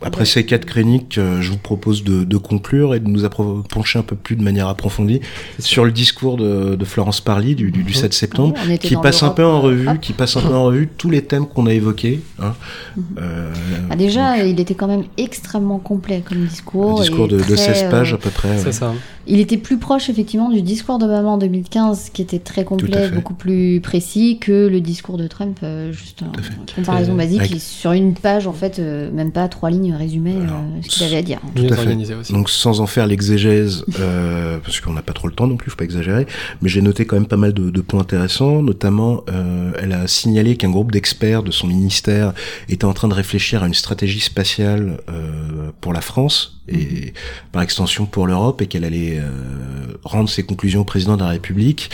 Après ces quatre chroniques, euh, je vous propose de, de conclure et de nous appro- pencher un peu plus de manière approfondie sur le discours de, de Florence Parly du, du, du 7 septembre, Ah oui, qui passe un peu en revue, hop. qui passe un peu en revue tous les thèmes qu'on a évoqués. Hein. Mhm. Euh, Ah, déjà, il était quand même extrêmement complet comme discours. un discours de, de très, 16 pages euh, à peu près. ouais. C'est ça. Il était plus proche effectivement du discours d'Obama en 2015, qui était très complet, beaucoup plus précis que le discours de Trump, euh, juste en comparaison Très- basique, Avec- sur une page en fait, euh, même pas trois lignes résumées Alors, euh, ce qu'il avait à dire. Tout à fait. aussi. Donc sans en faire l'exégèse, euh, parce qu'on n'a pas trop le temps non plus, faut pas exagérer, mais j'ai noté quand même pas mal de, de points intéressants, notamment euh, elle a signalé qu'un groupe d'experts de son ministère était en train de réfléchir à une stratégie spatiale euh, pour la France et par extension pour l'Europe et qu'elle allait euh, rendre ses conclusions au président de la République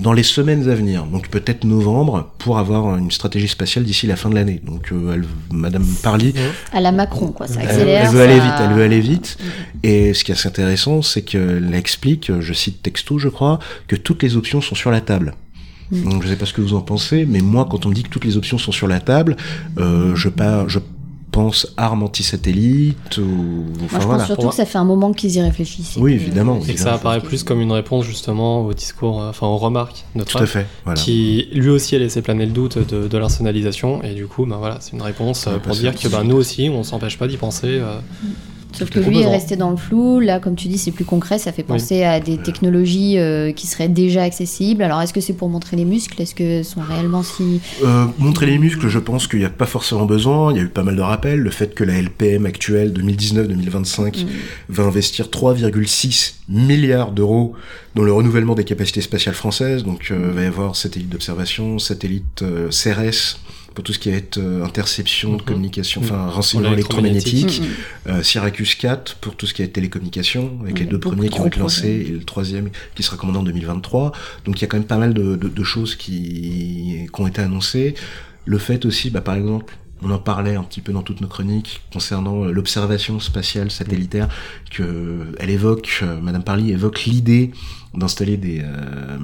dans les semaines à venir, donc peut-être novembre, pour avoir une stratégie spatiale d'ici la fin de l'année. Donc euh, elle, Madame Parly À la Macron, quoi, ça elle, accélère. elle veut ça- aller vite, elle veut aller vite. Et ce qui est assez intéressant, c'est qu'elle explique, je cite texto, je crois, que toutes les options sont sur la table. Mm. Donc, je sais pas ce que vous en pensez, mais moi, quand on me dit que toutes les options sont sur la table, euh, je, pas, je pense armes anti-satellite ou... Moi, Enfin, je voilà. pense surtout que ça fait un moment qu'ils y réfléchissent. Oui, évidemment. Et que ça apparaît plus comme une réponse justement au discours, euh, enfin aux remarques de Tout à Trump, fait, voilà. qui lui aussi a laissé planer le doute de, de l'arsenalisation, et du coup, ben voilà, c'est une réponse euh, pour dire que- ben, nous aussi, on s'empêche pas d'y penser. euh, Sauf que lui est resté dans le flou. Là, comme tu dis, c'est plus concret. Ça fait penser à des technologies euh, qui seraient déjà accessibles. Alors, est-ce que c'est pour montrer les muscles? Est-ce que sont réellement si. Euh, montrer les muscles, je pense qu'il n'y a pas forcément besoin. Il y a eu pas mal de rappels. Le fait que la LPM actuelle 2019-2025 Mm. va investir 3,6 milliards d'euros dans le renouvellement des capacités spatiales françaises. Donc, euh, il va y avoir satellite d'observation, satellite euh, CRS pour tout ce qui va être euh, interception de Mhm. communication, Mhm. enfin renseignement Pour l'électromagnétique. électromagnétique. Mm, mm. Euh, Syracuse 4 pour tout ce qui est télécommunications, avec les deux premiers qui vont être lancés et le troisième qui sera commandé en 2023. Donc il y a quand même pas mal de, de- de choses qui, qui ont été annoncées. Le fait aussi, bah, par exemple, on en parlait un petit peu dans toutes nos chroniques concernant euh, l'observation spatiale satellitaire que elle évoque, euh, Madame Parly évoque l'idée d'installer des, euh,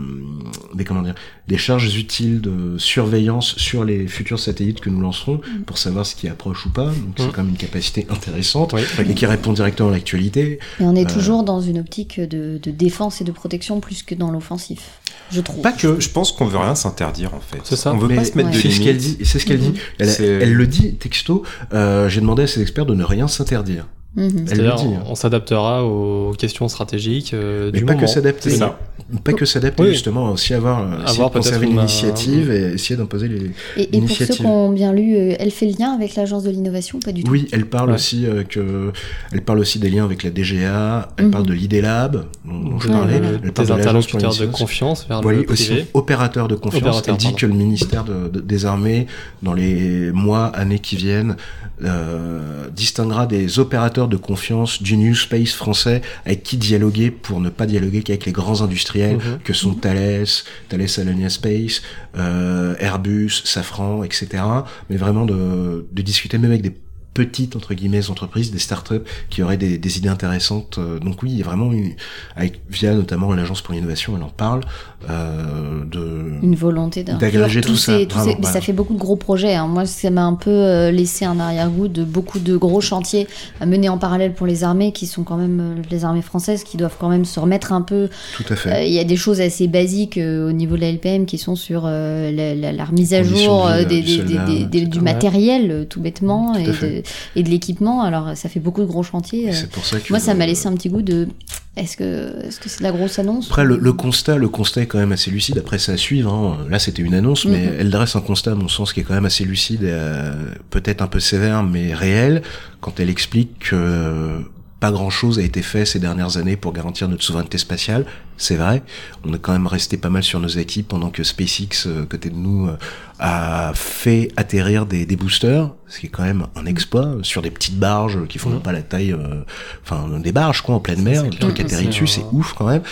des comment dire, des charges utiles de surveillance sur les futurs satellites que nous lancerons pour savoir ce qui approche ou pas. Donc c'est Mm. quand même une capacité intéressante Oui. et qui répond directement à l'actualité. Et on est Euh, toujours dans une optique de, de défense et de protection plus que dans l'offensif, je trouve. Pas que, je pense qu'on veut rien s'interdire en fait. C'est ça. On veut Mais pas se mettre ouais. de C'est ce qu'elle limites. dit. C'est ce qu'elle dit. Elle, elle le dit texto. Euh, J'ai demandé à ses experts de ne rien s'interdire. Elle le C'est-à-dire, dit. hein. on, on s'adaptera aux questions stratégiques euh, Mais du pas moment. que s'adapter. Ça. Pas que s'adapter Oui. justement, aussi avoir, euh, essayer Avoir de conserver l'initiative et essayer d'imposer les. Et, et pour ceux qui ont bien lu, euh, elle fait le lien avec l'agence de l'innovation ou pas du tout? Oui, elle parle Ouais. aussi euh, que, elle parle aussi des liens avec la DGA. Elle Mhm. parle de l'IDELAB dont, dont je parlais. Elle parle des de interlocuteurs de confiance vers Voilà, le aussi privé. opérateur de confiance. Opérateur, Elle dit pardon. que le ministère de- de- des Armées, dans les mois, années qui viennent, euh, distinguera des opérateurs de confiance du New Space français avec qui dialoguer pour ne pas dialoguer qu'avec les grands industriels Mhm. que sont Thales, Thales Alenia Space, euh, Airbus, Safran, etc. Mais vraiment de, de discuter même avec des petites entre guillemets entreprises, des startups qui auraient des, des idées intéressantes. Euh, Donc oui, il y a vraiment une, avec via notamment l'agence pour l'innovation, elle en parle euh, de Une volonté D'agréger tout ça, ces- voilà. Ça fait beaucoup de gros projets. hein. Moi, ça m'a un peu euh, laissé un arrière-goût de beaucoup de gros chantiers à mener en parallèle pour les armées, qui sont quand même les armées françaises, qui doivent quand même se remettre un peu. tout à fait. Euh, Il y a des choses assez basiques euh, au niveau de la LPM qui sont sur la, la- la remise à jour des, du des- des- soldat, des- des- du etc. matériel, tout bêtement, Tout à et, fait. de, et de l'équipement. Alors, ça fait beaucoup de gros chantiers. Euh. c'est pour ça que Moi, ça m'a euh, laissé un petit goût de. Est-ce que est-ce que c'est de la grosse annonce Après, le, le constat, le constat est quand même assez lucide. Après, c'est à suivre. hein. Là, c'était une annonce, mais Mhm. elle dresse un constat, à mon sens, qui est quand même assez lucide, euh, peut-être un peu sévère, mais réel, quand elle explique que euh, pas grand-chose a été fait ces dernières années pour garantir notre souveraineté spatiale. C'est vrai. On est quand même resté pas mal sur nos acquis pendant que SpaceX, euh, côté de nous, euh, a fait atterrir des, des boosters, ce qui est quand même un exploit, euh, sur des petites barges qui font Mhm. pas la taille, euh, enfin des barges quoi, en pleine mer, le truc atterrit dessus, c'est ouf quand même.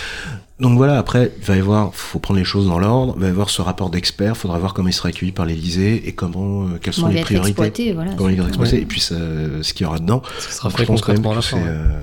Donc voilà, après, il va y avoir, faut prendre les choses dans l'ordre, il va y avoir ce rapport d'experts, faudra voir comment il sera accueilli par l'Élysée et comment, euh, quelles sont Comment il les priorités. exploité, voilà. Comment il va être exploité, Ouais. et puis ça, ce qu'il y aura dedans. Ce sera Je fait pense quand même concrètement à la que fin. c'est, ouais. euh,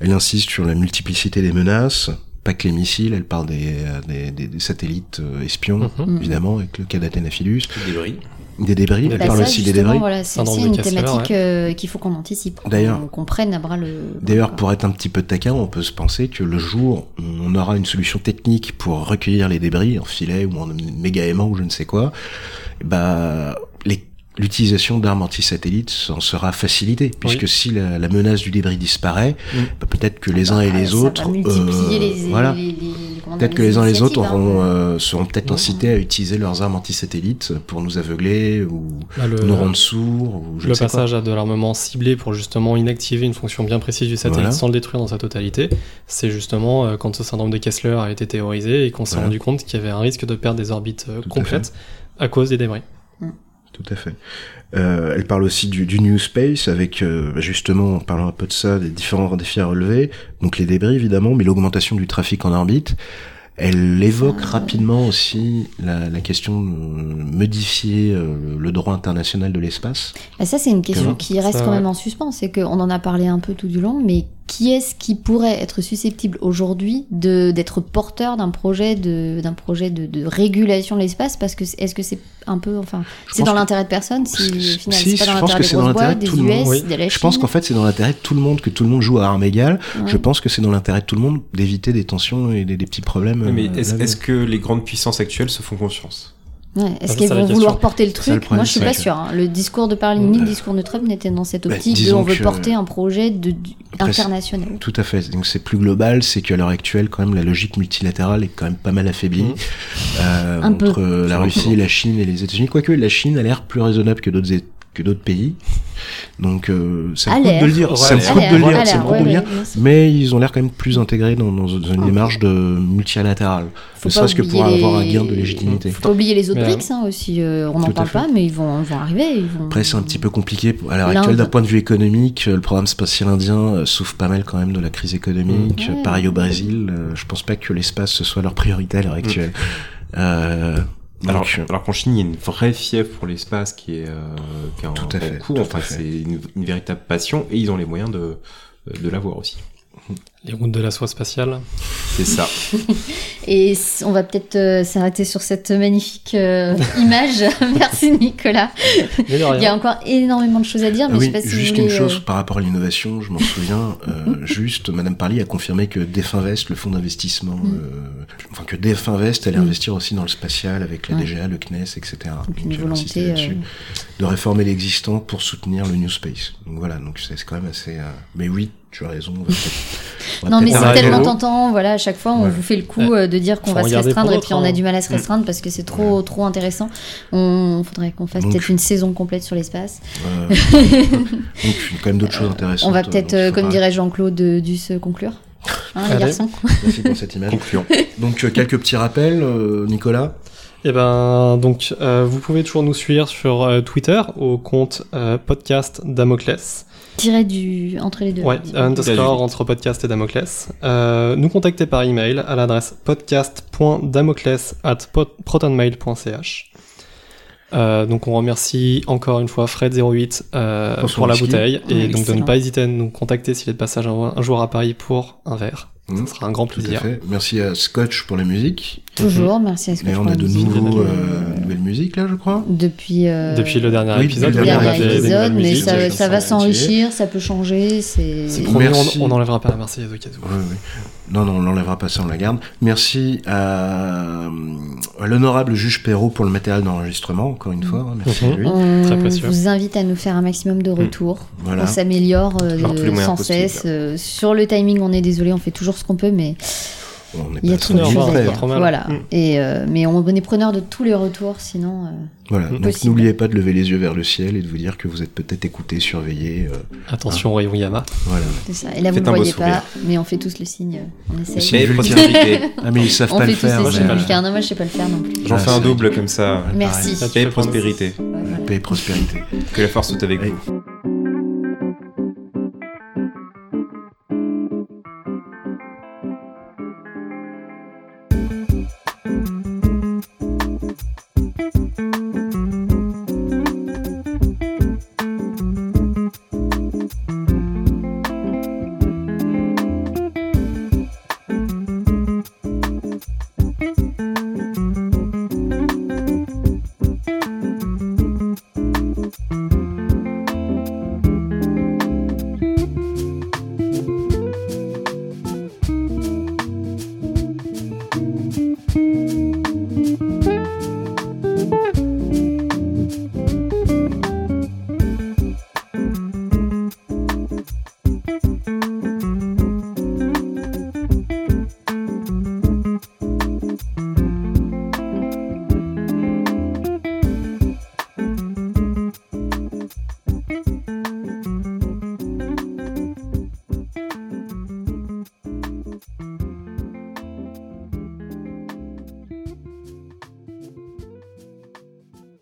elle insiste sur la multiplicité des menaces, pas que les missiles, elle parle des, euh, des, des- des satellites euh, espions, Mhm. évidemment, avec le cas d'Athénaphilus, Des débris. Des débris, Bah, elle Bah, parle ça, aussi des débris. Voilà, c'est aussi une thématique ouais. euh, qu'il faut qu'on anticipe, qu'on- D'ailleurs- qu'on prenne à bras le. D'ailleurs, pour être un petit peu taquin, on peut se penser que le jour où on aura une solution technique pour recueillir les débris en filet ou en méga aimant ou je ne sais quoi, bah, les- l'utilisation d'armes anti-satellites en sera facilitée, puisque si la, la menace du débris disparaît, Mm. bah, peut-être que les uns et Ah, les ça va autres, multiplier euh, les, voilà, les- les- les- comment peut-être que les uns et les autres initiatives, auront, hein. euh, seront peut-être incités à utiliser leurs armes anti-satellites pour nous aveugler ou Bah, le- nous rendre sourds ou je le quoi. passage à de l'armement ciblé pour justement inactiver une fonction bien précise du satellite Voilà. sans le détruire dans sa totalité, c'est justement euh, quand ce syndrome de Kessler a été théorisé et qu'on s'est Voilà. rendu compte qu'il y avait un risque de perdre des orbites euh, à complètes à cause des débris. Tout à fait. Euh, elle parle aussi du, du New Space avec euh, justement en parlant un peu de ça, des différents défis à relever. Donc les débris évidemment, mais l'augmentation du trafic en orbite. Elle évoque Ah. rapidement aussi la, la question de modifier euh, le droit international de l'espace. Bah, ça, c'est une question qui reste Ça, quand même ouais. en suspens. C'est qu'on en a parlé un peu tout du long, mais qui est-ce qui pourrait être susceptible aujourd'hui de d'être porteur d'un projet de d'un projet de, de régulation de l'espace? Parce que est-ce que c'est un peu enfin c'est dans l'intérêt de personne si, Si, au final, si, c'est pas dans pense que l'intérêt des c'est dans grosses l'intérêt boîtes de des tout le monde, US oui. de la Je pense qu'en fait, c'est dans l'intérêt de tout le monde que tout le monde joue à armes égales. Ouais. Je pense que c'est dans l'intérêt de tout le monde d'éviter des tensions et des, des petits problèmes. Mais euh, est-ce que les grandes puissances actuelles se font confiance? Ouais, Est-ce qu'ils vont vouloir porter le truc problème, Moi, je suis pas sûre. hein. Le discours de Paris ni le discours de Trump n'était dans cette bah, optique de on veut porter un projet de, Après, international. Tout à fait. Donc c'est plus global, c'est qu'à l'heure actuelle, quand même, la logique multilatérale est quand même pas mal affaiblie Mhm. euh, Un entre la Russie, la Chine et les États-Unis. Quoique la Chine a l'air plus raisonnable que d'autres é- que d'autres pays. Donc euh, ça A me coûte de le dire. Ouais, ça me coûte de le dire. l'air, Ça me coûte ouais, de le dire. ouais, bien sûr. Mais ils ont l'air quand même plus intégrés dans, dans une Ah. démarche de multilatérale. Faut Ne pas serait-ce que pour oublier avoir un les- gain de légitimité. Faut pas oublier les autres BRICS hein, aussi. euh, on n'en parle pas, mais ils vont, ils vont arriver. Ils vont... Après, c'est un petit peu compliqué. À l'heure actuelle, d'un point de vue économique, euh, le programme spatial indien euh, souffre pas mal quand même de la crise économique. Mm. Ouais. Pareil au Brésil. euh, Je pense pas que l'espace ce soit leur priorité à l'heure actuelle. Euh, donc, Alors, euh, alors qu'en Chine, il y a une vraie fièvre pour l'espace qui est, euh, qui est en, Tout à en fait, cours. tout Enfin, c'est une, une véritable passion et ils ont les moyens de, de l'avoir aussi. Les routes de la soie spatiale. C'est ça. Et on va peut-être euh, s'arrêter sur cette magnifique euh, image. Merci Nicolas. Il y a encore énormément de choses à dire, mais je oui, sais pas si juste vous une voulez, chose euh, par rapport à l'innovation, je m'en souviens, euh, juste Madame Parly a confirmé que DFInvest, le fonds d'investissement, Mm. euh, enfin que DFInvest allait Mm. investir aussi dans le spatial avec la Ouais. DGA, le CNES, etc. donc une volonté. là-dessus, euh, de réformer l'existant pour soutenir le New Space. Donc voilà, donc c'est c'est quand même assez. euh, Mais oui, tu as raison. Non, mais c'est tellement tentant. Voilà, à chaque fois, on Ouais. vous fait le coup Ouais. euh, de dire qu'on va se restreindre et puis on a du mal à se hein. restreindre parce que c'est trop, trop intéressant. On faudrait qu'on fasse peut-être une saison complète sur l'espace. Euh, donc il y a quand même d'autres choses intéressantes. On va euh, peut-être, euh, comme dirait Jean-Claude, dû se conclure. Hein, les garçons Merci pour cette image. Concluons. Donc euh, quelques petits rappels, euh, Nicolas. Eh ben, donc, euh, vous pouvez toujours nous suivre sur euh, Twitter au compte euh, podcast Damoclès. Du entre les deux. Ouais, underscore entre podcast et Damoclès. Euh, nous contacter par email à l'adresse podcast.damoclès at protonmail.ch. Euh, donc on remercie encore une fois Fred08 euh, Pour la whisky. bouteille et Ouais, donc de ne pas hésiter à nous contacter s'il est de passage un, un jour à Paris pour un verre. Mmh, Ce sera un grand Tout à plaisir. fait. Merci à Scotch pour la musique. Toujours, merci à que Et on a de nouveaux, Euh, nouvelles musiques là, je crois. Depuis, euh, Depuis le dernier oui, épisode, depuis le dernier épisode, mais musiques. ça, va ça va s'enrichir, ça peut changer, c'est... Promis, on on n'enlèvera pas la Marseillaise au cas où. Oui, oui. Non, non, on l'enlèvera pas, ça, on la garde. Merci à, à l'honorable juge Perrault pour le matériel d'enregistrement, encore une fois. Merci à Mhm. lui. On Très précieux. vous invite à nous faire un maximum de retours. Voilà. On s'améliore euh, sans cesse. Euh, sur le timing, on est désolé, on fait toujours ce qu'on peut, mais On il y a pas trop de sans choses doute à prêt, dire. hein. trop mal. Voilà. Mm. Et, euh, mais on, est preneur de tous les retours, sinon... euh, Voilà. Donc n'oubliez pas de lever les yeux vers le ciel et de vous dire que vous êtes peut-être écouté, surveillé. euh, Attention, rayon Yama. voilà. c'est ça. Et là, vous ne voyez pas, mais on fait tous le signe. On essaye. Si, Mais je le prospérité. Ah, mais ils savent On pas le faire. moi, je sais signes pas le vulcains. Non, moi, je sais pas le faire non plus. J'en Ah, fais un double comme ça. Merci. Paix et prospérité. Ouais, voilà. Que la force soit avec vous.